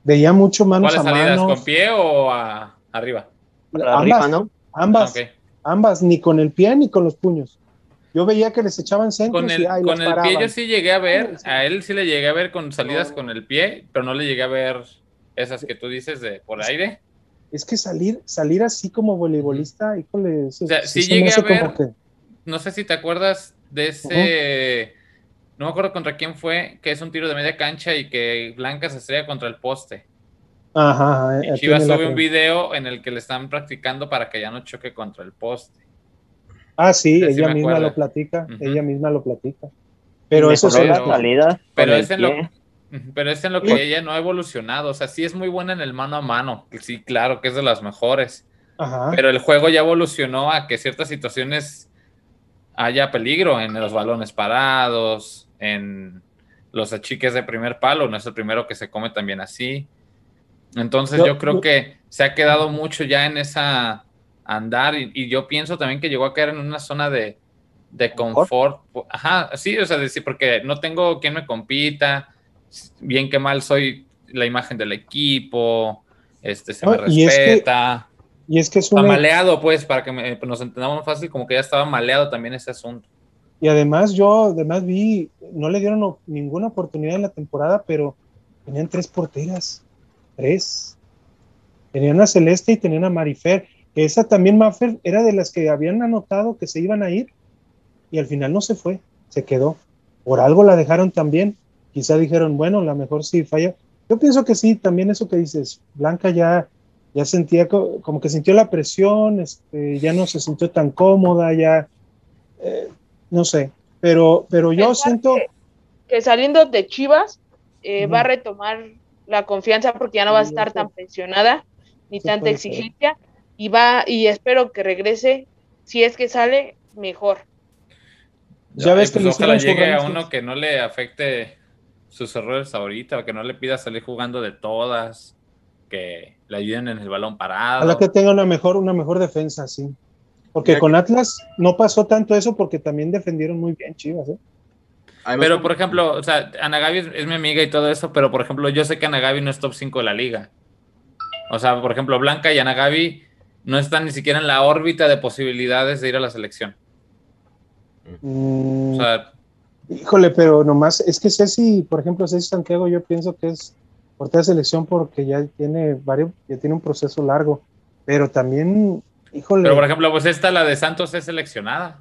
Veía mucho manos ¿Cuáles a salidas? manos. ¿Con pie o a- arriba? Ambas, arriba, ¿no? ambas, ambas, ni con el pie ni con los puños. Yo veía que les echaban centros Con el, y ay, con las el pie yo sí llegué a ver, a él sí le llegué a ver con salidas No. con el pie, pero no le llegué a ver esas que tú dices de por aire. Es que salir, salir así como voleibolista, híjole, eso, O sea, sí se llegué a ver- que- No sé si te acuerdas de ese, no me acuerdo contra quién fue, que es un tiro de media cancha y que Blanca se estrella contra el poste. Ajá, ajá, Y eh, Chivas la sube un video en el que le están practicando para que ya no choque contra el poste. Ah, sí, ella misma acuerdo. lo platica, ella misma lo platica. Pero eso Mejoró sí, las pero- es en lo, pero es en lo que ella no ha evolucionado. O sea, sí es muy buena en el mano a mano. Sí, claro que es de las mejores. ajá. Pero el juego ya evolucionó a que ciertas situaciones haya peligro en los balones parados, en los achiques de primer palo, no es el primero que se come también así. Entonces Yo- yo, creo yo- que se ha quedado mucho ya en esa andar y, y yo pienso también que llegó a caer en una zona de, de confort. Ajá, sí, o sea, decir, porque no tengo quien me compita, bien que mal soy la imagen del equipo, este, se me No, y es que- respeta. Y es que es Está una... maleado, pues, para que me- nos entendamos fácil, como que ya estaba maleado también ese asunto. Y además yo, además vi, no le dieron ninguna oportunidad en la temporada, pero tenían tres porteras. Tres. Tenían a Celeste y tenían a Marifer, que esa también Marifer era de las que habían anotado que se iban a ir y al final no se fue, se quedó. Por algo la dejaron también. Quizá dijeron, bueno, la mejor sí falla. Yo pienso que sí, también eso que dices, Blanca ya, ya sentía como que sintió la presión, este, ya no se sintió tan cómoda, ya, eh, no sé, pero, pero yo siento... Que, saliendo de Chivas eh, va a retomar la confianza porque ya no va a estar tan presionada ni tanta exigencia y va y espero que regrese si es que sale mejor. Ya, ves que ojalá llegue a uno que no le afecte sus errores ahorita, que no le pida salir jugando de todas, que le ayuden en el balón parado. Ojalá que tenga una mejor, una mejor defensa, sí. Porque con Atlas no pasó tanto eso porque también defendieron muy bien Chivas, ¿eh? Pero, por ejemplo, o sea, Ana Gaby es, mi amiga y todo eso, pero, por ejemplo, yo sé que Ana Gaby no es top 5 de la liga. O sea, por ejemplo, Blanca y Ana Gaby no están ni siquiera en la órbita de posibilidades de ir a la selección. Mm, híjole, pero nomás, es que Ceci, por ejemplo, Ceci Santiago, yo pienso que es portera de selección porque ya tiene varios, ya tiene un proceso largo, pero también, híjole. Pero por ejemplo, pues esta, la de Santos, es seleccionada.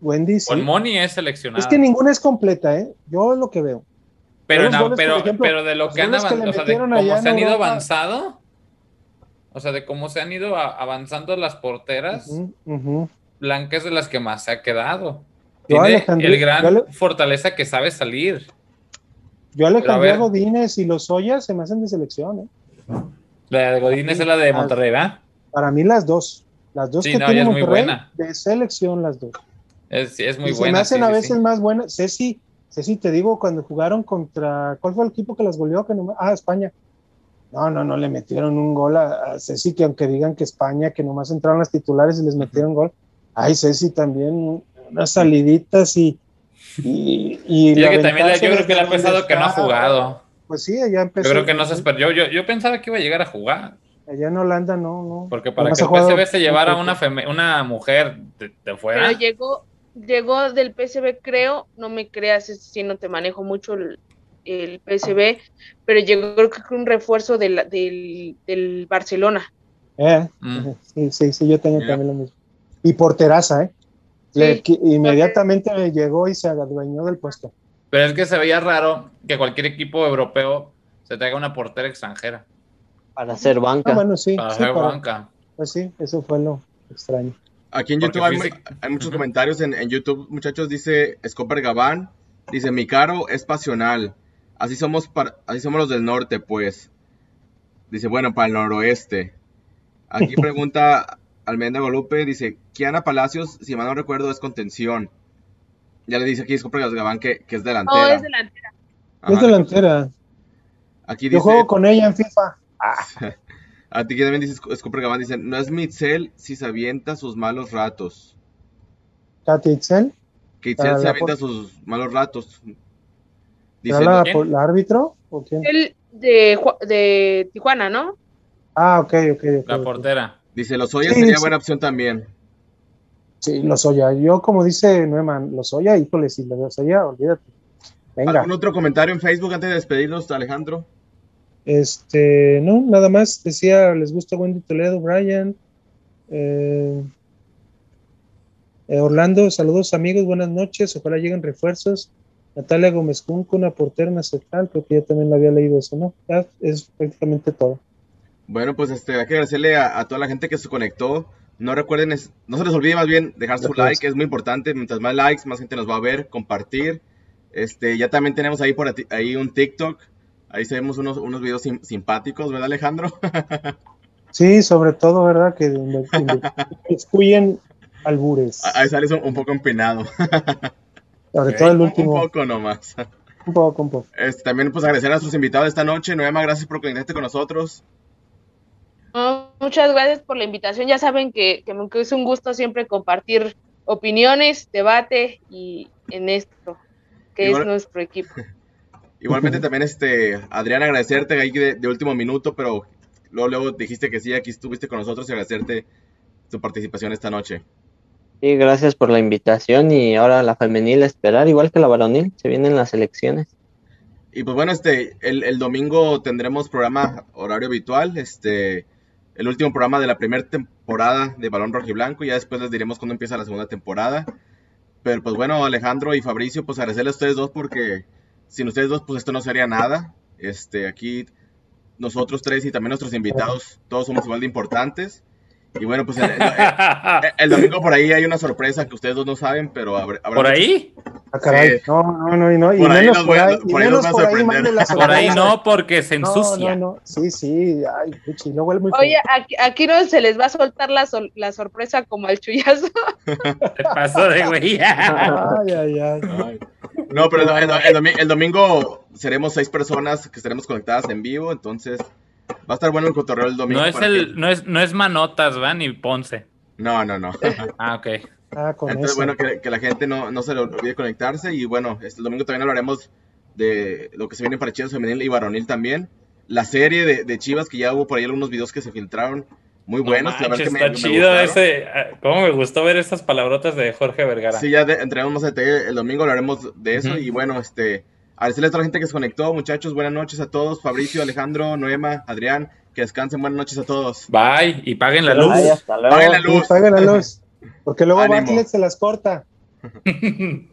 Wendy, Con Moni es seleccionada. Es que ninguna es completa, ¿eh? Yo lo que veo. Pero, pero, pero de lo que han avanzado, o sea, de cómo se han ido avanzado, o sea, de cómo se han ido avanzando las porteras, Blanca es de las que más se ha quedado. Tiene el gran fortaleza que sabe salir. Yo Alejandro Godínez y los Ollas se me hacen de selección. ¿eh? La de Godínez es la de Monterrey, ¿verdad? Para mí las dos. Las dos que no, tiene Monterrey, buena. de selección las dos. Es, es muy y buena. Se me hacen a veces más buenas. Ceci, Ceci, te digo, cuando jugaron contra. ¿Cuál fue el equipo que las goleó? Que no, ah, España. No, no, no, le metieron un gol a, a, Ceci, que aunque digan que España, que nomás entraron las titulares y les metieron gol, Ay, Ceci también, unas saliditas y. Y, y que también yo creo que le ha pesado que no ha jugado. Pues sí, allá empezó. Yo creo que no se esperó. Yo, yo, pensaba que iba a llegar a jugar. Allá en Holanda no, no. Porque para que el PSV se llevara una, una mujer de, fuera. Pero llegó, llegó del PSV, creo, no me creas si no te manejo mucho el, el PSV, pero llegó creo que un refuerzo del, del, del Barcelona. Eh, mm. sí, sí, sí, yo tengo también lo mismo y porteraza, ¿eh? Inmediatamente llegó y se adueñó del puesto. Pero es que se veía raro que cualquier equipo europeo se traiga una portera extranjera. Para hacer banca. Ah, bueno, sí. Para hacer banca. Pues sí, eso fue lo extraño. Aquí en YouTube hay, muchos comentarios. En, YouTube, muchachos, dice Scopper Gabán. Dice, mi caro es pasional. Así somos, así somos los del norte, pues. Dice, bueno, para el noroeste. Aquí pregunta Almenda Golupe dice, Kiana Palacios, si mal no recuerdo, es contención. Ya le dice aquí Scopper Gabán que, que es delantera. No, es delantera. es delantera. Aquí dice, Yo juego con ella en FIFA. Aquí también dice Scopper Gabán, dice, no es Mitzel si se avienta sus malos ratos. ¿Katy Itzel? Que Itzel se avienta sus malos ratos. Dice, la, ¿La árbitro? ¿O quién? El de, de Tijuana, ¿no? Ah, ok, ok. okay la portera. Dice, los Oya sería buena opción también. Sí, los Oya. Yo, como dice Neumann, los Oya, híjole, si los Oya, olvídate. Venga. ¿Algún otro comentario en Facebook antes de despedirnos, Alejandro? Este, no, nada más. Decía, les gusta Wendy Toledo, Brian. Eh, eh, Orlando, saludos amigos, buenas noches. Ojalá lleguen refuerzos. Natalia Gómez Junco, una portera nacional, creo que ya también la había leído eso, ¿no? Ya es prácticamente todo. Bueno, pues este, hay que agradecerle a, toda la gente que se conectó. No recuerden, no se les olvide más bien dejar su like, es muy importante. Mientras más likes, más gente nos va a ver, compartir. Este, ya también tenemos ahí por ahí un TikTok. Ahí tenemos unos, unos videos simpáticos, ¿verdad, Alejandro? sí, sobre todo, ¿verdad? Que excluyen albures. Ahí sales un, poco empinado. sobre todo el último. Un poco nomás. Un poco, un poco. Este, también pues agradecer a nuestros invitados esta noche. Noema, gracias por conectarte con nosotros muchas gracias por la invitación. Ya saben que, que, es un gusto siempre compartir opiniones, debate y en esto, que es nuestro equipo. Igualmente también, este, Adrián, agradecerte ahí de, último minuto, pero luego, luego dijiste que sí, aquí estuviste con nosotros y agradecerte tu participación esta noche. Sí, gracias por la invitación y ahora la femenil esperar, igual que la varonil, se vienen las elecciones. Y pues bueno, este, el, el domingo tendremos programa horario habitual, este, el último programa de la primera temporada de Balón Rojo y Blanco. Ya después les diremos cuándo empieza la segunda temporada. Pero pues bueno, Alejandro y Fabricio, pues agradecerles a ustedes dos porque sin ustedes dos, pues esto no sería nada. Este, aquí nosotros tres y también nuestros invitados, todos somos igual de importantes. Y bueno, pues el, el- el domingo por ahí hay una sorpresa que ustedes dos no saben, pero habrá, habrá ¿Por ahí? Ah, caray. Sí. No, no, no, no. Y Por ahí menos por ahí, por ahí menos por ahí Por no, porque se No, ensucia. no, no. Sí, sí. Ay, puchi, luego huele muy feo. Oye, aquí, aquí no se les va a soltar la, sol- la sorpresa como al chullazo. Te pasó de güey. Ay, ay, ay. Ay. No, pero el, el- el domi- el domingo seremos seis personas que estaremos conectadas en vivo, entonces va a estar bueno el cotorreo el domingo. No es el, que- no es, no es manotas, ¿va? Ni Ponce. No, no, no. Ah, ok. Ah, con Entonces, eso. bueno, que, que la gente no, no se le olvide conectarse. Y bueno, este domingo también hablaremos de lo que se viene para Chivas Femenil y Varonil también. La serie de, de Chivas, que ya hubo por ahí algunos videos que se filtraron muy buenos. No la verdad manches, que me- está me chido gustaron. ese. ah, ¿Cómo me gustó ver estas palabrotas de Jorge Vergara? Sí, ya de, entremos más. El domingo hablaremos de eso. Ujú. Y bueno, este, agradecerles a toda la gente que se conectó. Muchachos, buenas noches a todos. Fabricio, Alejandro, Noema, Adrián, que descansen. Buenas noches a todos. Bye. Y paguen la luz. Ay, hasta luego. Paguen la Sí, luz. paguen la luz. Porque luego. Bartlett se las corta.